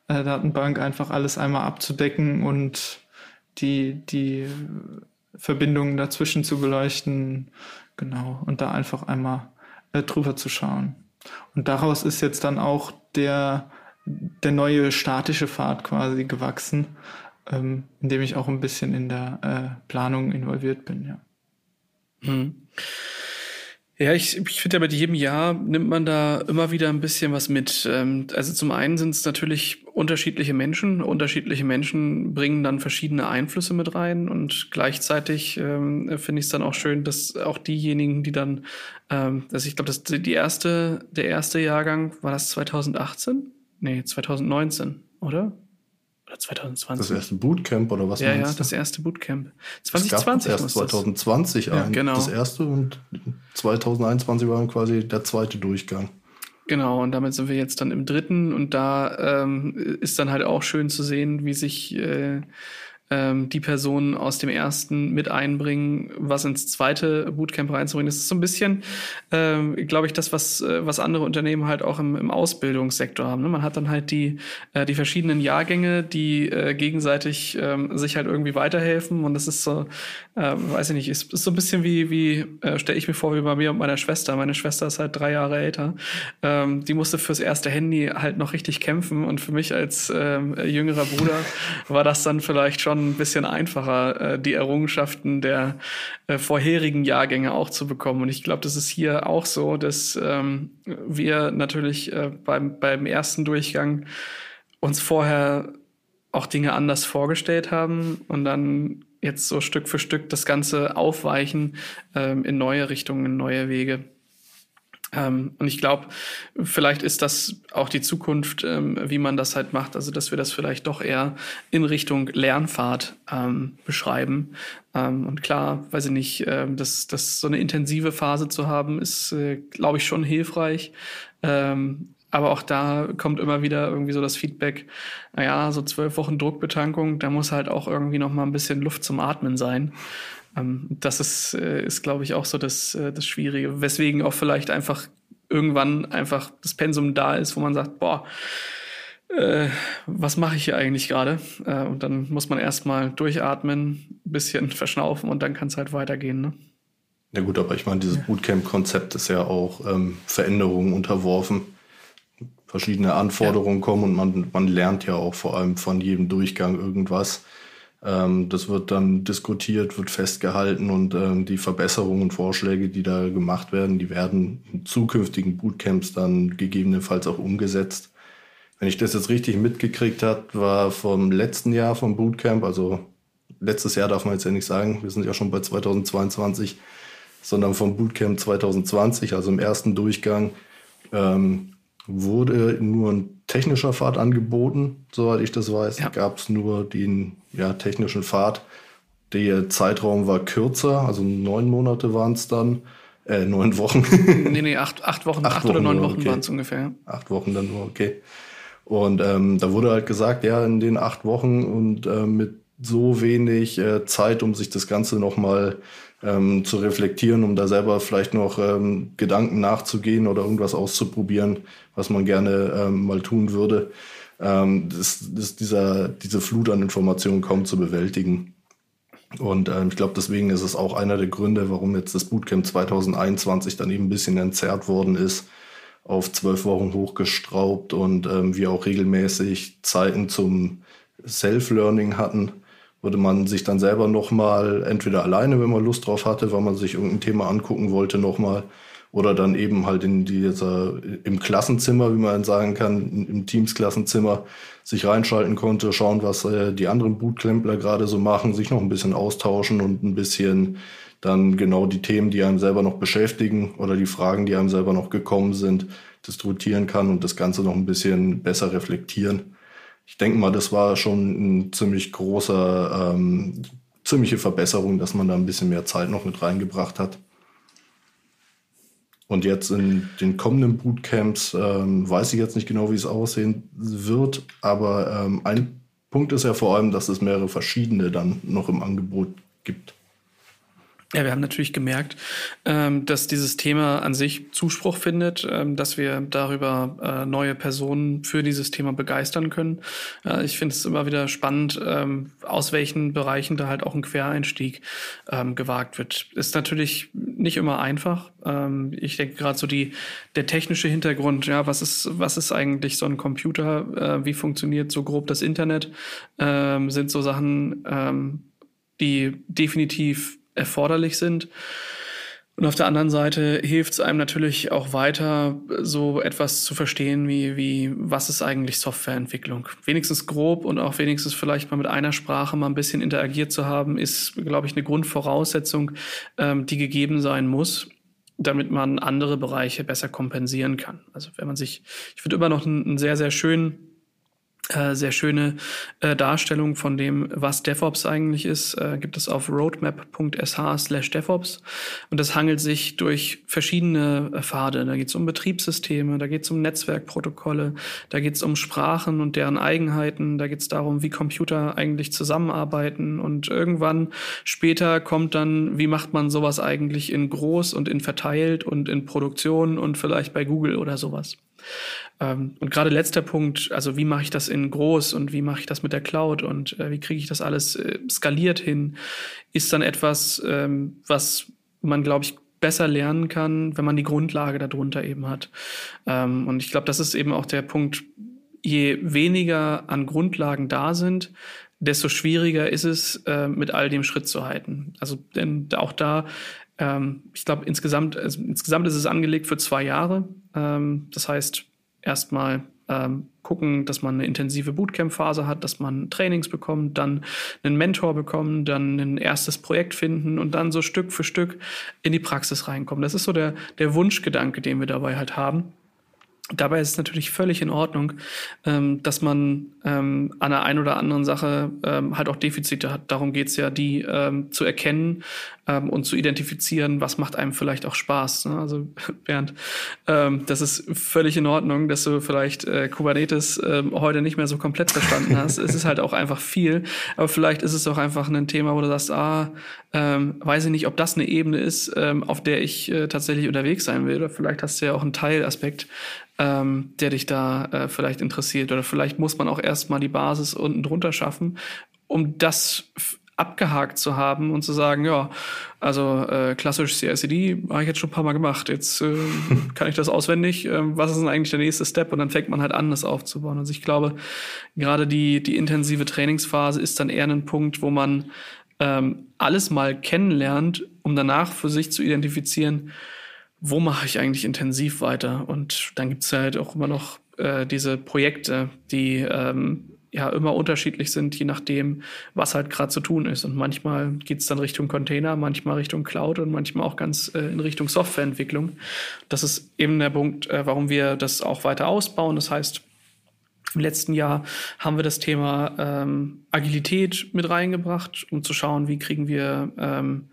äh, Datenbank einfach alles einmal abzudecken und die, die Verbindungen dazwischen zu beleuchten. Genau. Und da einfach einmal äh, drüber zu schauen. Und daraus ist jetzt dann auch der, der neue statische Pfad quasi gewachsen, ähm, in ich auch ein bisschen in der äh, Planung involviert bin, ja. Hm. Ja, ich, ich finde ja mit jedem Jahr nimmt man da immer wieder ein bisschen was mit. Ähm, also zum einen sind es natürlich unterschiedliche Menschen. Unterschiedliche Menschen bringen dann verschiedene Einflüsse mit rein und gleichzeitig ähm, finde ich es dann auch schön, dass auch diejenigen, die dann, ähm, also ich glaube, das die erste, der erste Jahrgang war das 2018? Nee, 2019, oder? Oder 2020. Das erste Bootcamp oder was ja, Ja, ja, das erste Bootcamp. 2020 es gab erst 2020 ein, ja, genau. das erste und 2021 war dann quasi der zweite Durchgang. Genau, und damit sind wir jetzt dann im dritten und da ähm, ist dann halt auch schön zu sehen, wie sich äh, ähm, die Personen aus dem ersten mit einbringen, was ins zweite Bootcamp reinzubringen. Das ist so ein bisschen, ähm, glaube ich, das, was, äh, was andere Unternehmen halt auch im, im Ausbildungssektor haben. Ne? Man hat dann halt die, äh, die verschiedenen Jahrgänge, die äh, gegenseitig ähm, sich halt irgendwie weiterhelfen. Und das ist so, äh, weiß ich nicht, ist, ist so ein bisschen wie, wie äh, stelle ich mir vor, wie bei mir und meiner Schwester. Meine Schwester ist halt drei Jahre älter. Ähm, die musste fürs erste Handy halt noch richtig kämpfen. Und für mich als ähm, jüngerer Bruder war das dann vielleicht schon schon ein bisschen einfacher, äh, die Errungenschaften der äh, vorherigen Jahrgänge auch zu bekommen. Und ich glaube, das ist hier auch so, dass ähm, wir natürlich äh, beim, beim ersten Durchgang uns vorher auch Dinge anders vorgestellt haben und dann jetzt so Stück für Stück das Ganze aufweichen ähm, in neue Richtungen, in neue Wege. Ähm, und ich glaube, vielleicht ist das auch die Zukunft, ähm, wie man das halt macht. Also, dass wir das vielleicht doch eher in Richtung Lernfahrt ähm, beschreiben. Ähm, und klar, weiß ich nicht, äh, das, das so eine intensive Phase zu haben, ist, äh, glaube ich, schon hilfreich. Ähm, aber auch da kommt immer wieder irgendwie so das Feedback, naja, so zwölf Wochen Druckbetankung, da muss halt auch irgendwie noch mal ein bisschen Luft zum Atmen sein. Ähm, das ist, äh, ist glaube ich, auch so das, äh, das Schwierige, weswegen auch vielleicht einfach irgendwann einfach das Pensum da ist, wo man sagt, boah, äh, was mache ich hier eigentlich gerade? Äh, und dann muss man erstmal durchatmen, ein bisschen verschnaufen und dann kann es halt weitergehen. Ne? Ja gut, aber ich meine, dieses Bootcamp-Konzept ist ja auch ähm, Veränderungen unterworfen. Verschiedene Anforderungen ja. kommen und man, man lernt ja auch vor allem von jedem Durchgang irgendwas. Ähm, das wird dann diskutiert, wird festgehalten und ähm, die Verbesserungen und Vorschläge, die da gemacht werden, die werden in zukünftigen Bootcamps dann gegebenenfalls auch umgesetzt. wenn ich das jetzt richtig mitgekriegt habe, war vom letzten Jahr vom Bootcamp, also letztes Jahr darf man jetzt ja nicht sagen, wir sind ja schon bei 2022, sondern vom Bootcamp 2020, also im ersten Durchgang, ähm, wurde nur ein technischer Pfad angeboten, soweit ich das weiß. Ja. Gab es nur den ja, technischen Pfad. Der Zeitraum war kürzer, also neun Monate waren es dann. Äh, neun Wochen. nee, nee, acht, acht Wochen, acht, acht oder neun Wochen okay. waren es ungefähr. Acht Wochen dann nur, okay. Und ähm, da wurde halt gesagt, ja, in den acht Wochen und äh, mit so wenig äh, Zeit, um sich das Ganze nochmal ähm, zu reflektieren, um da selber vielleicht noch ähm, Gedanken nachzugehen oder irgendwas auszuprobieren, was man gerne ähm, mal tun würde, ähm, das, das dieser, diese Flut an Informationen kaum zu bewältigen. Und ähm, ich glaube, deswegen ist es auch einer der Gründe, warum jetzt das Bootcamp 2021 dann eben ein bisschen entzerrt worden ist, auf zwölf Wochen hochgestraubt und ähm, wir auch regelmäßig Zeiten zum Self-Learning hatten, würde man sich dann selber nochmal, entweder alleine, wenn man Lust drauf hatte, weil man sich irgendein Thema angucken wollte, nochmal, oder dann eben halt in dieser, im Klassenzimmer, wie man sagen kann, im Teams-Klassenzimmer sich reinschalten konnte, schauen, was äh, die anderen Bootclampler gerade so machen, sich noch ein bisschen austauschen und ein bisschen dann genau die Themen, die einem selber noch beschäftigen oder die Fragen, die einem selber noch gekommen sind, diskutieren kann und das Ganze noch ein bisschen besser reflektieren. Ich denke mal, das war schon ein ziemlich großer, ähm, ziemliche Verbesserung, dass man da ein bisschen mehr Zeit noch mit reingebracht hat. Und jetzt in den kommenden Bootcamps ähm, weiß ich jetzt nicht genau, wie es aussehen wird, aber ähm, ein Punkt ist ja vor allem, dass es mehrere verschiedene dann noch im Angebot gibt. Ja, wir haben natürlich gemerkt, ähm, dass dieses Thema an sich Zuspruch findet, ähm, dass wir darüber äh, neue Personen für dieses Thema begeistern können. Äh, ich finde es immer wieder spannend, ähm, aus welchen Bereichen da halt auch ein Quereinstieg gewagt wird. Ist natürlich nicht immer einfach. Ich denke gerade so die der technische Hintergrund, ja, was ist was ist eigentlich so ein Computer? Äh, wie funktioniert so grob das Internet? Sind so Sachen, die definitiv erforderlich sind. Und auf der anderen Seite hilft es einem natürlich auch weiter, so etwas zu verstehen, wie, wie, was ist eigentlich Softwareentwicklung? Wenigstens grob und auch wenigstens vielleicht mal mit einer Sprache mal ein bisschen interagiert zu haben, ist, glaube ich, eine Grundvoraussetzung, ähm, die gegeben sein muss, damit man andere Bereiche besser kompensieren kann. Also wenn man sich, ich würde immer noch einen, einen sehr, sehr schönen äh, sehr schöne äh, Darstellung von dem, was DevOps eigentlich ist, äh, gibt es auf roadmap.sh slash DevOps. Und das hangelt sich durch verschiedene äh, Pfade. Da geht es um Betriebssysteme, da geht es um Netzwerkprotokolle, da geht es um Sprachen und deren Eigenheiten, da geht es darum, wie Computer eigentlich zusammenarbeiten. Und irgendwann später kommt dann, wie macht man sowas eigentlich in groß und in verteilt und in Produktion und vielleicht bei Google oder sowas. Ähm, und gerade letzter Punkt, also wie mache ich das in groß und wie mache ich das mit der Cloud und äh, wie kriege ich das alles äh, skaliert hin, ist dann etwas, ähm, was man, glaube ich, besser lernen kann, wenn man die Grundlage darunter eben hat. Ähm, und ich glaube, das ist eben auch der Punkt, je weniger an Grundlagen da sind, desto schwieriger ist es, äh, mit all dem Schritt zu halten. Also denn auch da, ähm, ich glaube, insgesamt, also insgesamt ist es angelegt für zwei Jahre. Ähm, das heißt, erstmal ähm, gucken, dass man eine intensive Bootcamp-Phase hat, dass man Trainings bekommt, dann einen Mentor bekommen, dann ein erstes Projekt finden und dann so Stück für Stück in die Praxis reinkommen. Das ist so der, der Wunschgedanke, den wir dabei halt haben. Dabei ist es natürlich völlig in Ordnung, ähm, dass man ähm, an der einen oder anderen Sache ähm, halt auch Defizite hat. Darum geht's ja, die ähm, zu erkennen ähm, und zu identifizieren, was macht einem vielleicht auch Spaß. Ne? Also Bernd, ähm, das ist völlig in Ordnung, dass du vielleicht äh, Kubernetes ähm, heute nicht mehr so komplett verstanden hast. es ist halt auch einfach viel, aber vielleicht ist es auch einfach ein Thema, wo du sagst, ah, ähm, weiß ich nicht, ob das eine Ebene ist, ähm, auf der ich äh, tatsächlich unterwegs sein will. Oder vielleicht hast du ja auch einen Teilaspekt, ähm, der dich da äh, vielleicht interessiert. Oder vielleicht muss man auch erstmal die Basis unten drunter schaffen, um das abgehakt zu haben und zu sagen, ja, also äh, klassisch CICD habe ich jetzt schon ein paar Mal gemacht. Jetzt äh, kann ich das auswendig. Äh, was ist denn eigentlich der nächste Step? Und dann fängt man halt an, das aufzubauen. Also ich glaube, gerade die, die intensive Trainingsphase ist dann eher ein Punkt, wo man ähm, alles mal kennenlernt, um danach für sich zu identifizieren, wo mache ich eigentlich intensiv weiter? Und dann gibt es halt auch immer noch äh, diese Projekte, die ähm, ja immer unterschiedlich sind, je nachdem, was halt gerade zu tun ist. Und manchmal geht's dann Richtung Container, manchmal Richtung Cloud und manchmal auch ganz äh, in Richtung Softwareentwicklung. Das ist eben der Punkt, äh, warum wir das auch weiter ausbauen. Das heißt, im letzten Jahr haben wir das Thema ähm, Agilität mit reingebracht, um zu schauen, wie kriegen wir ähm,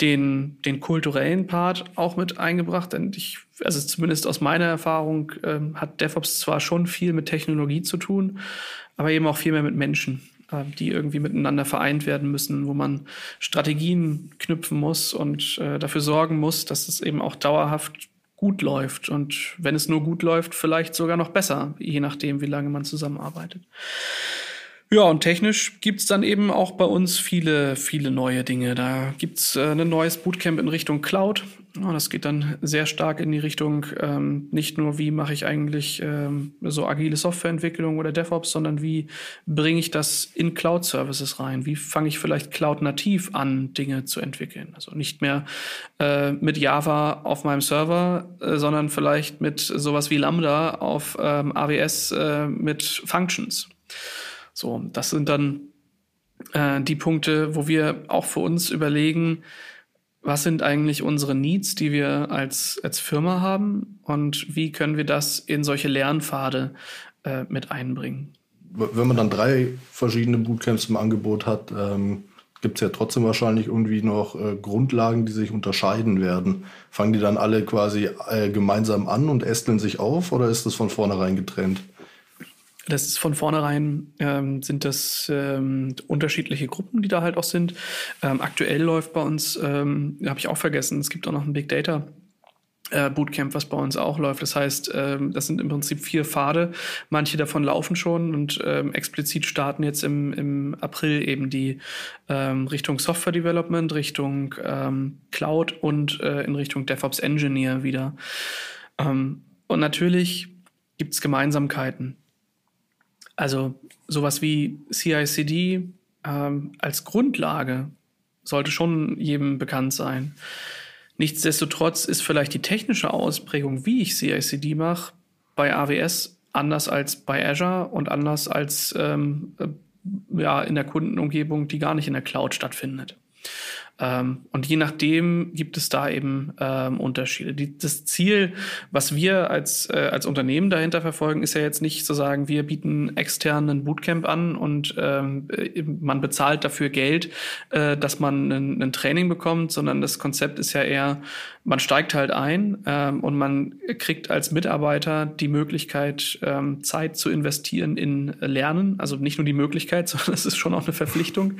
den, den kulturellen Part auch mit eingebracht. Denn ich, also zumindest aus meiner Erfahrung, ähm, hat DevOps zwar schon viel mit Technologie zu tun, aber eben auch viel mehr mit Menschen, äh, die irgendwie miteinander vereint werden müssen, wo man Strategien knüpfen muss und äh, dafür sorgen muss, dass es eben auch dauerhaft gut läuft und wenn es nur gut läuft, vielleicht sogar noch besser, je nachdem, wie lange man zusammenarbeitet. Ja, und technisch gibt's dann eben auch bei uns viele, viele neue Dinge. Da gibt's äh, ein neues Bootcamp in Richtung Cloud. Ja, das geht dann sehr stark in die Richtung, ähm, nicht nur, wie mache ich eigentlich ähm, so agile Softwareentwicklung oder DevOps, sondern wie bringe ich das in Cloud-Services rein? Wie fange ich vielleicht Cloud-nativ an, Dinge zu entwickeln? Also nicht mehr äh, mit Java auf meinem Server, äh, sondern vielleicht mit sowas wie Lambda auf ähm, AWS äh, mit Functions. So, das sind dann äh, die Punkte, wo wir auch für uns überlegen, was sind eigentlich unsere Needs, die wir als, als Firma haben und wie können wir das in solche Lernpfade äh, mit einbringen. Wenn man dann drei verschiedene Bootcamps im Angebot hat, ähm, gibt es ja trotzdem wahrscheinlich irgendwie noch äh, Grundlagen, die sich unterscheiden werden. Fangen die dann alle quasi äh, gemeinsam an und ästeln sich auf oder ist das von vornherein getrennt? Das ist von vornherein ähm, sind das ähm, unterschiedliche Gruppen, die da halt auch sind. Ähm, aktuell läuft bei uns, ähm, habe ich auch vergessen, es gibt auch noch ein Big Data äh, Bootcamp, was bei uns auch läuft. Das heißt, ähm, das sind im Prinzip vier Pfade. Manche davon laufen schon und ähm, explizit starten jetzt im, im April eben die ähm, Richtung Software Development, Richtung ähm, Cloud und äh, in Richtung DevOps Engineer wieder. Ähm, und natürlich gibt es Gemeinsamkeiten. Also sowas wie CICD ähm, als Grundlage sollte schon jedem bekannt sein. Nichtsdestotrotz ist vielleicht die technische Ausprägung, wie ich CICD mache, bei AWS anders als bei Azure und anders als ähm, äh, ja, in der Kundenumgebung, die gar nicht in der Cloud stattfindet. Ähm, und je nachdem gibt es da eben ähm, Unterschiede. Die, das Ziel, was wir als, äh, als Unternehmen dahinter verfolgen, ist ja jetzt nicht zu sagen, wir bieten externen Bootcamp an und ähm, äh, man bezahlt dafür Geld, äh, dass man ein, ein Training bekommt, sondern das Konzept ist ja eher, man steigt halt ein ähm, und man kriegt als Mitarbeiter die Möglichkeit, ähm, Zeit zu investieren in Lernen. Also nicht nur die Möglichkeit, sondern es ist schon auch eine Verpflichtung,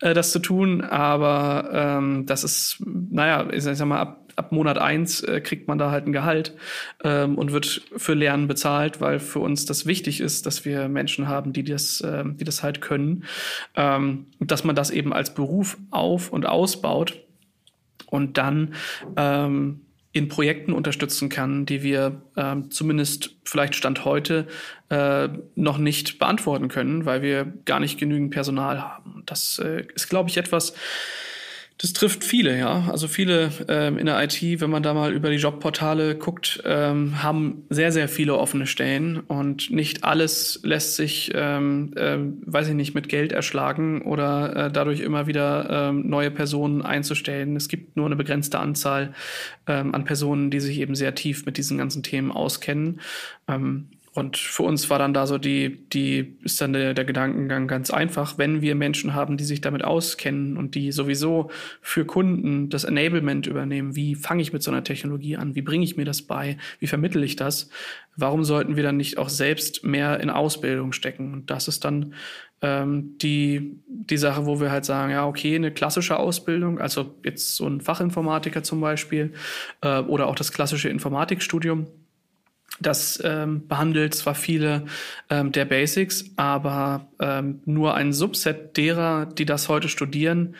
äh, das zu tun. Aber ähm, das ist, naja, ich sag mal, ab, ab Monat eins äh, kriegt man da halt ein Gehalt ähm, und wird für Lernen bezahlt, weil für uns das wichtig ist, dass wir Menschen haben, die das, äh, die das halt können. Ähm, dass man das eben als Beruf auf- und ausbaut und dann ähm, in Projekten unterstützen kann, die wir ähm, zumindest vielleicht Stand heute äh, noch nicht beantworten können, weil wir gar nicht genügend Personal haben. Das äh, ist, glaube ich, etwas, das trifft viele, ja. Also viele ähm, in der IT, wenn man da mal über die Jobportale guckt, ähm, haben sehr, sehr viele offene Stellen und nicht alles lässt sich, ähm, äh, weiß ich nicht, mit Geld erschlagen oder äh, dadurch immer wieder ähm, neue Personen einzustellen. Es gibt nur eine begrenzte Anzahl ähm, an Personen, die sich eben sehr tief mit diesen ganzen Themen auskennen. Ähm, und für uns war dann da so die, die ist dann der, der Gedankengang ganz einfach, wenn wir Menschen haben, die sich damit auskennen und die sowieso für Kunden das Enablement übernehmen, wie fange ich mit so einer Technologie an, wie bringe ich mir das bei, wie vermittel ich das, warum sollten wir dann nicht auch selbst mehr in Ausbildung stecken? Und das ist dann ähm, die, die Sache, wo wir halt sagen, ja, okay, eine klassische Ausbildung, also jetzt so ein Fachinformatiker zum Beispiel äh, oder auch das klassische Informatikstudium, das ähm, behandelt zwar viele ähm, der Basics, aber ähm, nur ein Subset derer, die das heute studieren,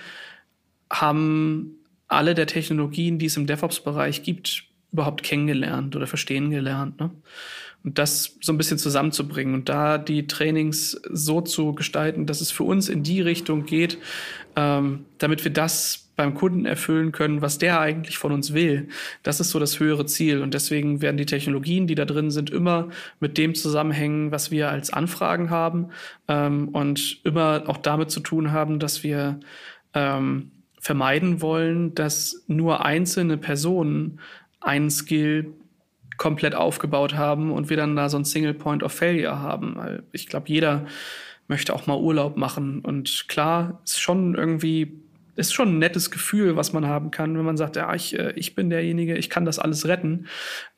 haben alle der Technologien, die es im DevOps-Bereich gibt, überhaupt kennengelernt oder verstehen gelernt. Ne? Und das so ein bisschen zusammenzubringen und da die Trainings so zu gestalten, dass es für uns in die Richtung geht, ähm, damit wir das beim Kunden erfüllen können, was der eigentlich von uns will. Das ist so das höhere Ziel. Und deswegen werden die Technologien, die da drin sind, immer mit dem zusammenhängen, was wir als Anfragen haben ähm, und immer auch damit zu tun haben, dass wir ähm, vermeiden wollen, dass nur einzelne Personen einen Skill komplett aufgebaut haben und wir dann da so ein Single Point of Failure haben. Weil ich glaube, jeder möchte auch mal Urlaub machen. Und klar, ist schon irgendwie ist schon ein nettes Gefühl, was man haben kann, wenn man sagt, ja, ich, äh, ich bin derjenige, ich kann das alles retten.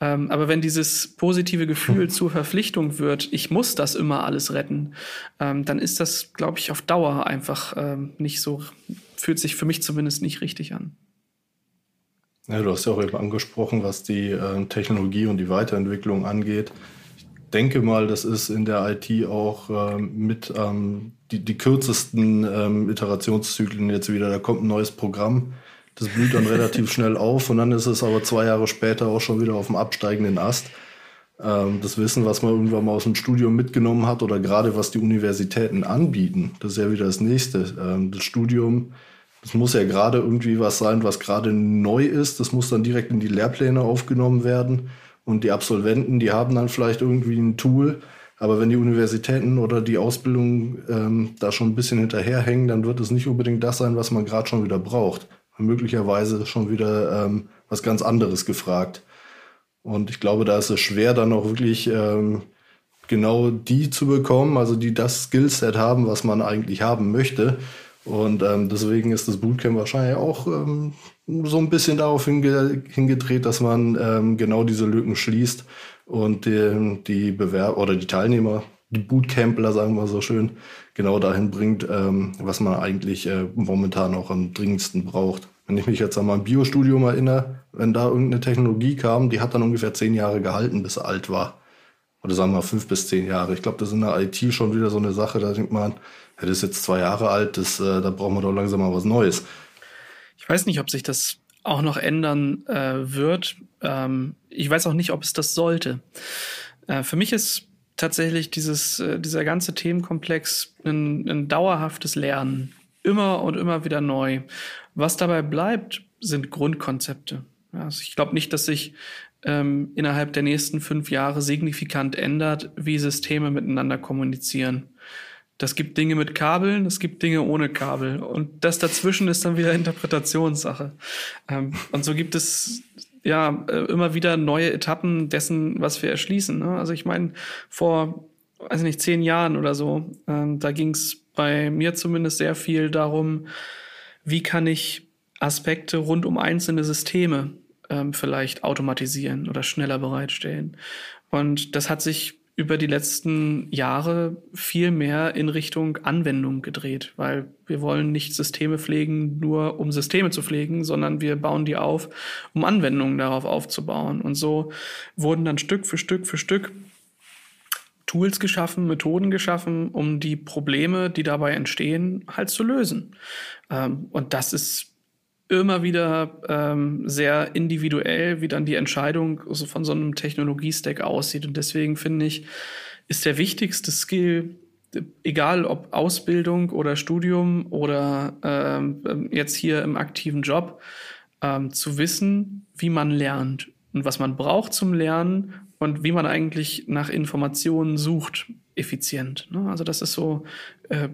Ähm, aber wenn dieses positive Gefühl zur Verpflichtung wird, ich muss das immer alles retten, ähm, dann ist das, glaube ich, auf Dauer einfach ähm, nicht so, fühlt sich für mich zumindest nicht richtig an. Ja, du hast ja auch eben angesprochen, was die äh, Technologie und die Weiterentwicklung angeht denke mal, das ist in der IT auch ähm, mit ähm, die, die kürzesten ähm, Iterationszyklen jetzt wieder. Da kommt ein neues Programm, das blüht dann relativ schnell auf und dann ist es aber zwei Jahre später auch schon wieder auf dem absteigenden Ast. Ähm, das Wissen, was man irgendwann mal aus dem Studium mitgenommen hat oder gerade was die Universitäten anbieten, das ist ja wieder das nächste. Ähm, das Studium, das muss ja gerade irgendwie was sein, was gerade neu ist. Das muss dann direkt in die Lehrpläne aufgenommen werden. Und die Absolventen, die haben dann vielleicht irgendwie ein Tool, aber wenn die Universitäten oder die Ausbildung ähm, da schon ein bisschen hinterherhängen, dann wird es nicht unbedingt das sein, was man gerade schon wieder braucht. Möglicherweise schon wieder ähm, was ganz anderes gefragt. Und ich glaube, da ist es schwer, dann auch wirklich ähm, genau die zu bekommen, also die das Skillset haben, was man eigentlich haben möchte. Und ähm, deswegen ist das Bootcamp wahrscheinlich auch ähm, so ein bisschen darauf hinge hingedreht, dass man ähm, genau diese Lücken schließt und die, die Bewerber oder die Teilnehmer, die Bootcampler, sagen wir so schön, genau dahin bringt, ähm, was man eigentlich äh, momentan auch am dringendsten braucht. Wenn ich mich jetzt an mein Biostudium erinnere, wenn da irgendeine Technologie kam, die hat dann ungefähr zehn Jahre gehalten, bis sie alt war. Oder sagen wir fünf bis zehn Jahre. Ich glaube, das ist in der IT schon wieder so eine Sache, da denkt man, ja, das ist jetzt zwei Jahre alt, das, äh, da brauchen wir doch langsam mal was Neues. Ich weiß nicht, ob sich das auch noch ändern äh, wird. Ähm, ich weiß auch nicht, ob es das sollte. Äh, für mich ist tatsächlich dieses, äh, dieser ganze Themenkomplex ein, ein dauerhaftes Lernen. Immer und immer wieder neu. Was dabei bleibt, sind Grundkonzepte. Also ich glaube nicht, dass sich ähm, innerhalb der nächsten fünf Jahre signifikant ändert, wie Systeme miteinander kommunizieren. Das gibt Dinge mit Kabeln, es gibt Dinge ohne Kabel. Und das dazwischen ist dann wieder Interpretationssache. Ähm, und so gibt es ja äh, immer wieder neue Etappen dessen, was wir erschließen. Ne? Also ich meine, vor, weiß nicht, zehn Jahren oder so, ähm, da ging es bei mir zumindest sehr viel darum, wie kann ich Aspekte rund um einzelne Systeme ähm, vielleicht automatisieren oder schneller bereitstellen. Und das hat sich über die letzten Jahre viel mehr in Richtung Anwendung gedreht, weil wir wollen nicht Systeme pflegen, nur um Systeme zu pflegen, sondern wir bauen die auf, um Anwendungen darauf aufzubauen. Und so wurden dann Stück für Stück für Stück Tools geschaffen, Methoden geschaffen, um die Probleme, die dabei entstehen, halt zu lösen. Ähm, und das ist immer wieder ähm, sehr individuell, wie dann die Entscheidung also von so einem Technologiestack aussieht. Und deswegen finde ich, ist der wichtigste Skill, egal ob Ausbildung oder Studium oder ähm, jetzt hier im aktiven Job, ähm, zu wissen, wie man lernt und was man braucht zum Lernen und wie man eigentlich nach Informationen sucht, effizient. Ne? Also das ist so, äh,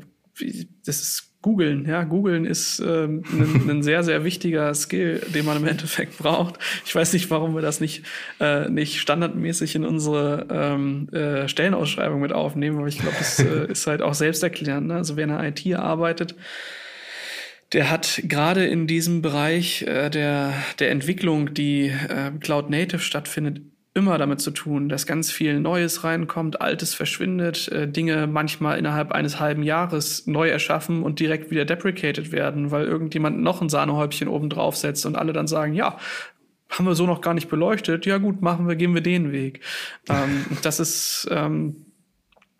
das ist Googeln, ja, Googeln ist ähm, ein, ein, sehr, sehr wichtiger Skill, den man im Endeffekt braucht. Ich weiß nicht, warum wir das nicht, äh, nicht standardmäßig in unsere ähm, äh, Stellenausschreibung mit aufnehmen, aber ich glaube, das äh, ist halt auch selbsterklärend. Ne? Also wer in der IT arbeitet, der hat gerade in diesem Bereich äh, der, der Entwicklung, die äh, Cloud Native stattfindet, immer damit zu tun, dass ganz viel Neues reinkommt, Altes verschwindet, äh, Dinge manchmal innerhalb eines halben Jahres neu erschaffen und direkt wieder deprecated werden, weil irgendjemand noch ein Sahnehäubchen oben drauf setzt und alle dann sagen, ja, haben wir so noch gar nicht beleuchtet, ja gut, machen wir, gehen wir den Weg. ähm, das ist ähm,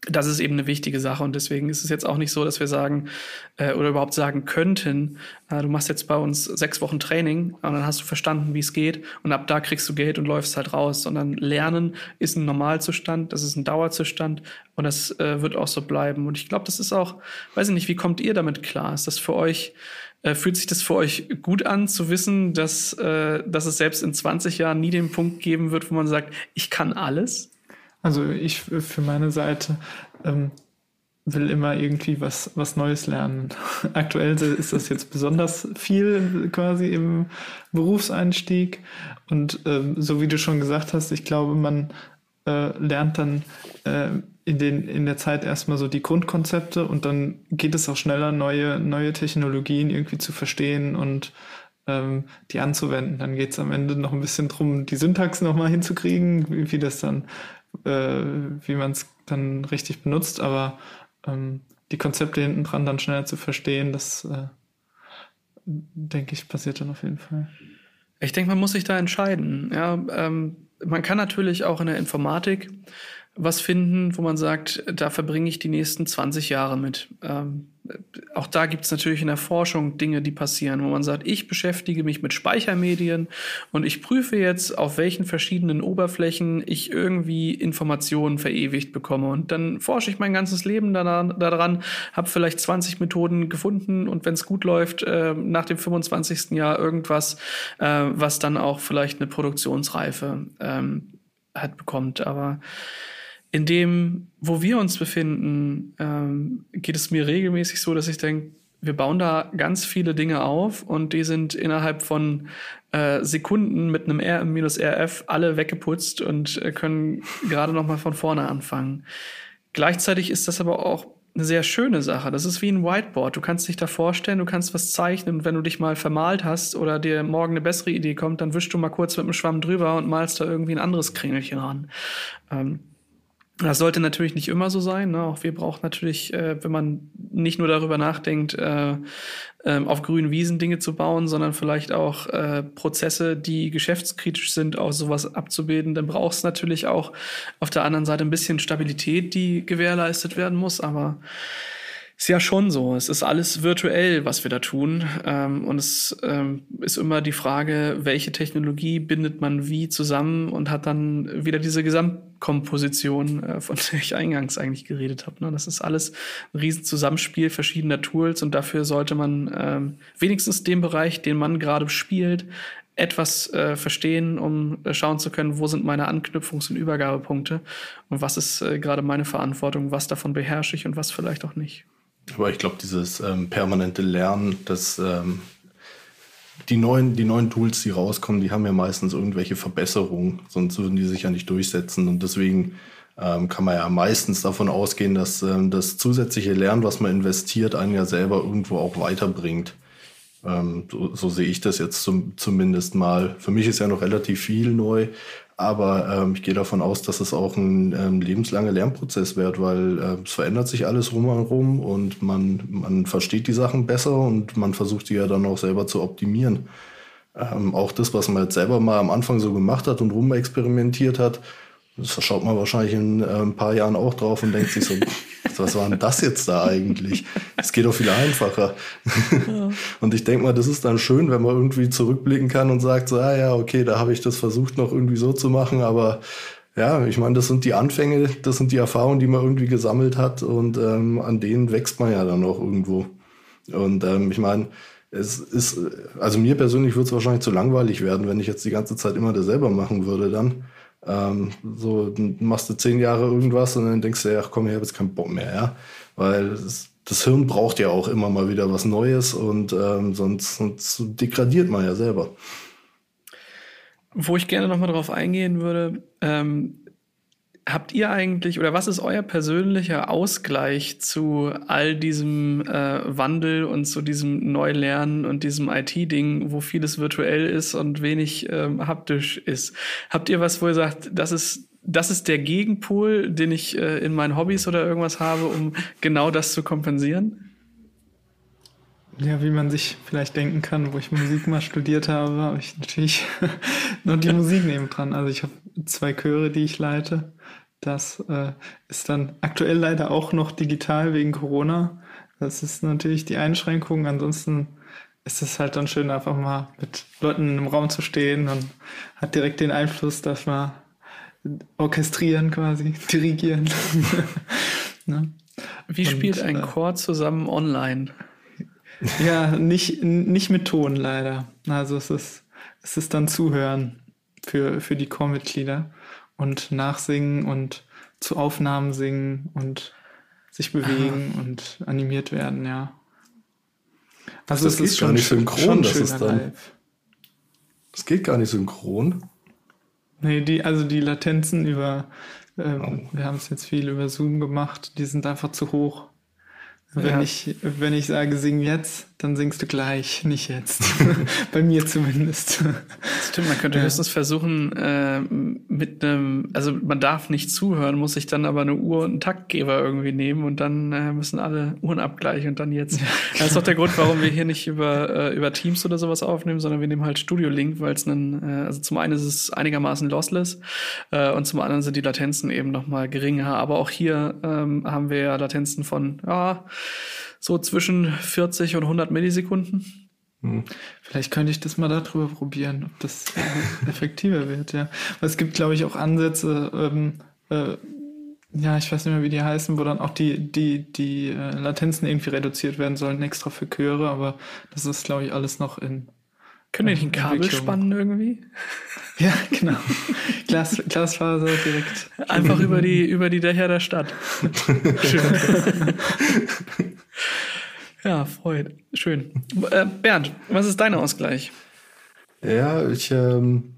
das ist eben eine wichtige Sache und deswegen ist es jetzt auch nicht so, dass wir sagen äh, oder überhaupt sagen könnten, äh, du machst jetzt bei uns sechs Wochen Training und dann hast du verstanden, wie es geht und ab da kriegst du Geld und läufst halt raus, sondern Lernen ist ein Normalzustand, das ist ein Dauerzustand und das äh, wird auch so bleiben und ich glaube, das ist auch, weiß ich nicht, wie kommt ihr damit klar? Ist das für euch Äh, fühlt sich das für euch gut an, zu wissen, dass, äh, dass es selbst in 20 Jahren nie den Punkt geben wird, wo man sagt, ich kann alles? Also ich für meine Seite ähm, will immer irgendwie was, was Neues lernen. Aktuell ist das jetzt besonders viel quasi im Berufseinstieg. Und ähm, so wie du schon gesagt hast, ich glaube, man äh, lernt dann äh, in, den, in der Zeit erstmal so die Grundkonzepte und dann geht es auch schneller, neue, neue Technologien irgendwie zu verstehen und ähm, die anzuwenden. Dann geht es am Ende noch ein bisschen drum, die Syntax nochmal hinzukriegen, wie, wie das dann, äh, wie man es dann richtig benutzt, aber ähm, die Konzepte hinten dran dann schneller zu verstehen, das äh, denke ich, passiert dann auf jeden Fall. Ich denke, man muss sich da entscheiden. Ja, ähm, man kann natürlich auch in der Informatik was finden, wo man sagt, da verbringe ich die nächsten 20 Jahre mit. Ähm, auch da gibt es natürlich in der Forschung Dinge, die passieren, wo man sagt, ich beschäftige mich mit Speichermedien und ich prüfe jetzt, auf welchen verschiedenen Oberflächen ich irgendwie Informationen verewigt bekomme. Und dann forsche ich mein ganzes Leben daran, daran habe vielleicht 20 Methoden gefunden und wenn es gut läuft, äh, nach dem 25. Jahr irgendwas, äh, was dann auch vielleicht eine Produktionsreife ähm, hat bekommt. Aber in dem, wo wir uns befinden, ähm, geht es mir regelmäßig so, dass ich denke, wir bauen da ganz viele Dinge auf und die sind innerhalb von äh, Sekunden mit einem R minus RF alle weggeputzt und äh, können gerade noch mal von vorne anfangen. Gleichzeitig ist das aber auch eine sehr schöne Sache. Das ist wie ein Whiteboard. Du kannst dich da vorstellen, du kannst was zeichnen und wenn du dich mal vermalt hast oder dir morgen eine bessere Idee kommt, dann wischst du mal kurz mit dem Schwamm drüber und malst da irgendwie ein anderes Kringelchen ran. Ähm, das sollte natürlich nicht immer so sein. Ne? Auch wir brauchen natürlich, äh, wenn man nicht nur darüber nachdenkt, äh, äh, auf grünen Wiesen Dinge zu bauen, sondern vielleicht auch äh, Prozesse, die geschäftskritisch sind, auch sowas abzubilden, dann braucht es natürlich auch auf der anderen Seite ein bisschen Stabilität, die gewährleistet werden muss. Aber ist ja schon so. Es ist alles virtuell, was wir da tun. Ähm, und es ähm, ist immer die Frage, welche Technologie bindet man wie zusammen und hat dann wieder diese Gesamtkomposition, äh, von der ich eingangs eigentlich geredet habe. Ne? Das ist alles ein Riesenzusammenspiel verschiedener Tools und dafür sollte man ähm, wenigstens den Bereich, den man gerade spielt, etwas äh, verstehen, um äh, schauen zu können, wo sind meine Anknüpfungs- und Übergabepunkte und was ist äh, gerade meine Verantwortung, was davon beherrsche ich und was vielleicht auch nicht. Aber ich glaube, dieses ähm, permanente Lernen, dass ähm, die, neuen, die neuen Tools, die rauskommen, die haben ja meistens irgendwelche Verbesserungen, sonst würden die sich ja nicht durchsetzen. Und deswegen ähm, kann man ja meistens davon ausgehen, dass ähm, das zusätzliche Lernen, was man investiert, einen ja selber irgendwo auch weiterbringt. Ähm, so, so sehe ich das jetzt zum, zumindest mal. Für mich ist ja noch relativ viel neu, aber ähm, ich gehe davon aus, dass es auch ein ähm, lebenslanger Lernprozess wird, weil äh, es verändert sich alles rum und rum und man, man versteht die Sachen besser und man versucht die ja dann auch selber zu optimieren. Ähm, auch das, was man jetzt selber mal am Anfang so gemacht hat und rumexperimentiert hat, das schaut man wahrscheinlich in äh, ein paar Jahren auch drauf und denkt sich so, was war denn das jetzt da eigentlich? Es geht doch viel einfacher. Ja. Und ich denke mal, das ist dann schön, wenn man irgendwie zurückblicken kann und sagt, so, ah ja, okay, da habe ich das versucht noch irgendwie so zu machen, aber ja, ich meine, das sind die Anfänge, das sind die Erfahrungen, die man irgendwie gesammelt hat und ähm, an denen wächst man ja dann auch irgendwo. Und ähm, ich meine, es ist, also mir persönlich würde es wahrscheinlich zu langweilig werden, wenn ich jetzt die ganze Zeit immer das selber machen würde dann. Ähm, so machst du zehn Jahre irgendwas und dann denkst du, ach komm, ich habe jetzt keinen Bock mehr, ja. Weil das, das, Hirn braucht ja auch immer mal wieder was Neues und ähm, sonst, sonst degradiert man ja selber. Wo ich gerne nochmal drauf eingehen würde, ähm, habt ihr eigentlich oder was ist euer persönlicher Ausgleich zu all diesem äh, Wandel und zu diesem Neulernen und diesem IT-Ding, wo vieles virtuell ist und wenig ähm, haptisch ist? Habt ihr was, wo ihr sagt, das ist das ist der Gegenpol, den ich äh, in meinen Hobbys oder irgendwas habe, um genau das zu kompensieren? Ja, wie man sich vielleicht denken kann, wo ich Musik mal studiert habe, habe ich natürlich noch die Musik neben dran. Also ich habe zwei Chöre, die ich leite. Das äh, ist dann aktuell leider auch noch digital wegen Corona. Das ist natürlich die Einschränkung. Ansonsten ist es halt dann schön, einfach mal mit Leuten im Raum zu stehen und hat direkt den Einfluss, dass man orchestrieren quasi, dirigieren. ne? Wie und, spielt ein äh, Chor zusammen online? Ja, nicht, nicht mit Ton leider. Also es ist, es ist dann Zuhören für, für die Chormitglieder und nachsingen und zu Aufnahmen singen und sich bewegen ah. und animiert werden, ja. Also das es ist schon, nicht synchron, schon das ist dann. Live. Das geht gar nicht synchron. Nee, die, also die Latenzen über, ähm, oh. wir haben es jetzt viel über Zoom gemacht, die sind einfach zu hoch. Wenn, ja. ich, wenn ich sage, sing jetzt, dann singst du gleich, nicht jetzt. Bei mir zumindest. Stimmt, man könnte ja. höchstens versuchen, äh, mit einem, also man darf nicht zuhören, muss sich dann aber eine Uhr und einen Taktgeber irgendwie nehmen und dann äh, müssen alle Uhren abgleichen und dann jetzt. Ja. Das ist doch der Grund, warum wir hier nicht über, äh, über Teams oder sowas aufnehmen, sondern wir nehmen halt Studio Link, weil es einen, äh, also zum einen ist es einigermaßen lossless äh, und zum anderen sind die Latenzen eben nochmal geringer. Aber auch hier ähm, haben wir ja Latenzen von, ja, so zwischen 40 und 100 Millisekunden. Hm. Vielleicht könnte ich das mal darüber probieren, ob das effektiver wird, ja. Weil es gibt, glaube ich, auch Ansätze, ähm, äh, ja, ich weiß nicht mehr, wie die heißen, wo dann auch die, die, die äh, Latenzen irgendwie reduziert werden sollen, extra für Chöre, aber das ist, glaube ich, alles noch in. Können wir nicht ein Kabel spannen irgendwie? Ja, genau. Glas, Glasfaser direkt. Einfach über die, über die Dächer der Stadt. Schön. Ja, Freud. Schön. Äh, Bernd, was ist dein Ausgleich? Ja, ich ähm,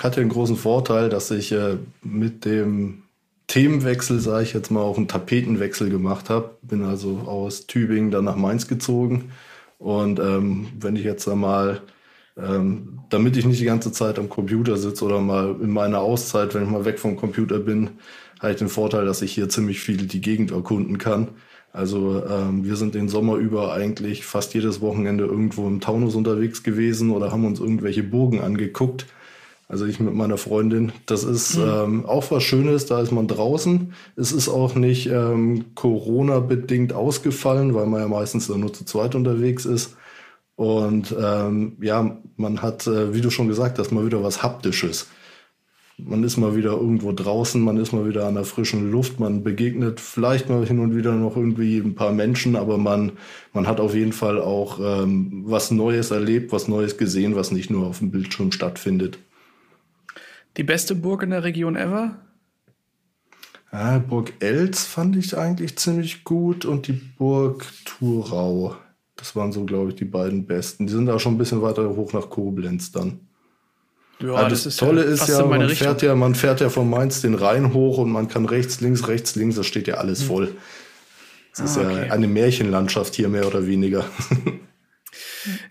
hatte den großen Vorteil, dass ich äh, mit dem Themenwechsel, sage ich jetzt mal, auch einen Tapetenwechsel gemacht habe. Bin also aus Tübingen dann nach Mainz gezogen. Und ähm, wenn ich jetzt einmal, ähm, damit ich nicht die ganze Zeit am Computer sitze oder mal in meiner Auszeit, wenn ich mal weg vom Computer bin, habe ich den Vorteil, dass ich hier ziemlich viel die Gegend erkunden kann. Also ähm, wir sind den Sommer über eigentlich fast jedes Wochenende irgendwo im Taunus unterwegs gewesen oder haben uns irgendwelche Burgen angeguckt. Also ich mit meiner Freundin. Das ist mhm. ähm, auch was Schönes, da ist man draußen. Es ist auch nicht ähm, Corona-bedingt ausgefallen, weil man ja meistens nur zu zweit unterwegs ist. Und ähm, ja, man hat, äh, wie du schon gesagt hast, mal wieder was Haptisches man ist mal wieder irgendwo draußen, man ist mal wieder an der frischen Luft, man begegnet vielleicht mal hin und wieder noch irgendwie ein paar Menschen, aber man, man hat auf jeden Fall auch ähm, was Neues erlebt, was Neues gesehen, was nicht nur auf dem Bildschirm stattfindet. Die beste Burg in der Region ever? Ja, Burg Els fand ich eigentlich ziemlich gut und die Burg Thurau. Das waren so, glaube ich, die beiden besten. Die sind da schon ein bisschen weiter hoch nach Koblenz dann. Ja, also das, das Tolle ja ist ja, man fährt ja, man fährt ja von Mainz den Rhein hoch und man kann rechts, links, rechts, links, das steht ja alles hm. voll. Es ah, ist okay. ja eine Märchenlandschaft hier mehr oder weniger.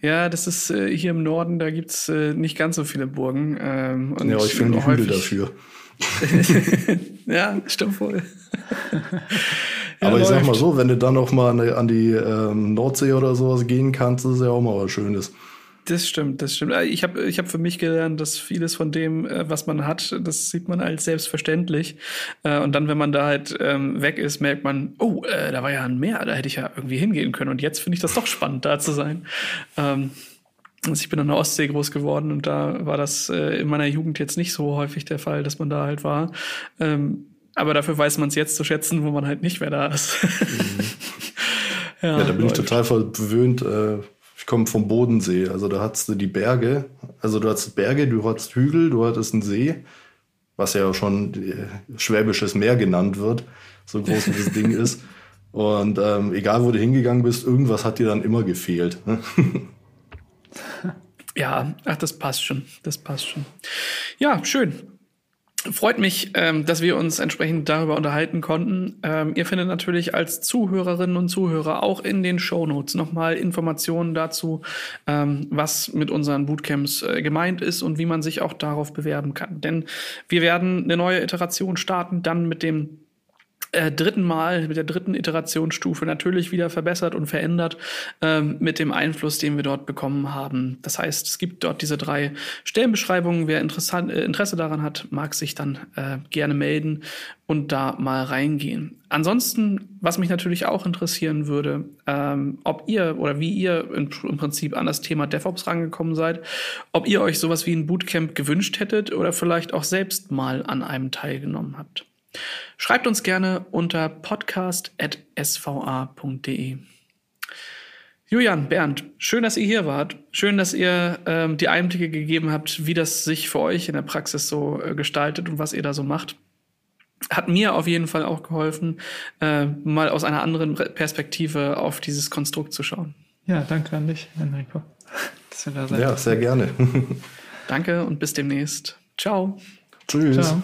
Ja, das ist äh, hier im Norden, da gibt's äh, nicht ganz so viele Burgen. Ähm, ja, aber ich finde die Hügel dafür. ja, stimmt wohl. aber ja, ich sag mal so, wenn du dann noch mal an die ähm, Nordsee oder sowas gehen kannst, ist ja auch mal was Schönes. Das stimmt, das stimmt. Äh, ich habe ich hab für mich gelernt, dass vieles von dem, äh, was man hat, das sieht man als selbstverständlich. Äh, und dann, wenn man da halt ähm, weg ist, merkt man, oh, da war ja ein Meer, da hätte ich ja irgendwie hingehen können. Und jetzt finde ich das doch spannend, da zu sein. Ähm, also ich bin an der Ostsee groß geworden und da war das in meiner Jugend jetzt nicht so häufig der Fall, dass man da halt war. Ähm, aber dafür weiß man es jetzt zu schätzen, wo man halt nicht mehr da ist. Mhm. ja, ja, da bin läuft. ich total verwöhnt. Äh komme vom Bodensee. Also da hattest du die Berge. Also du hattest Berge, du hattest Hügel, du hattest einen See, was ja schon äh, Schwäbisches Meer genannt wird, so groß wie das Ding ist. Und ähm, egal, wo du hingegangen bist, irgendwas hat dir dann immer gefehlt. Ne? ja, ach, das passt schon. Das passt schon. Ja, schön. Freut mich, ähm, dass wir uns entsprechend darüber unterhalten konnten. Ähm, ihr findet natürlich als Zuhörerinnen und Zuhörer auch in den Show Notes nochmal Informationen dazu, ähm, was mit unseren Bootcamps äh, gemeint ist und wie man sich auch darauf bewerben kann. Denn wir werden eine neue Iteration starten, dann mit dem äh, dritten Mal, mit der dritten Iterationsstufe natürlich wieder verbessert und verändert ähm, mit dem Einfluss, den wir dort bekommen haben. Das heißt, es gibt dort diese drei Stellenbeschreibungen. Wer interessant, äh, Interesse daran hat, mag sich dann äh, gerne melden und da mal reingehen. Ansonsten, was mich natürlich auch interessieren würde, ähm, ob ihr oder wie ihr im, im Prinzip an das Thema DevOps rangekommen seid, ob ihr euch sowas wie ein Bootcamp gewünscht hättet oder vielleicht auch selbst mal an einem teilgenommen habt. Schreibt uns gerne unter podcast.sva.de. Julian, Bernd, schön, dass ihr hier wart. Schön, dass ihr ähm, die Einblicke gegeben habt, wie das sich für euch in der Praxis so äh, gestaltet und was ihr da so macht. Hat mir auf jeden Fall auch geholfen, äh, mal aus einer anderen Perspektive auf dieses Konstrukt zu schauen. Ja, danke an dich, Enrico. ja, sehr gerne. danke und bis demnächst. Ciao. Tschüss. Ciao.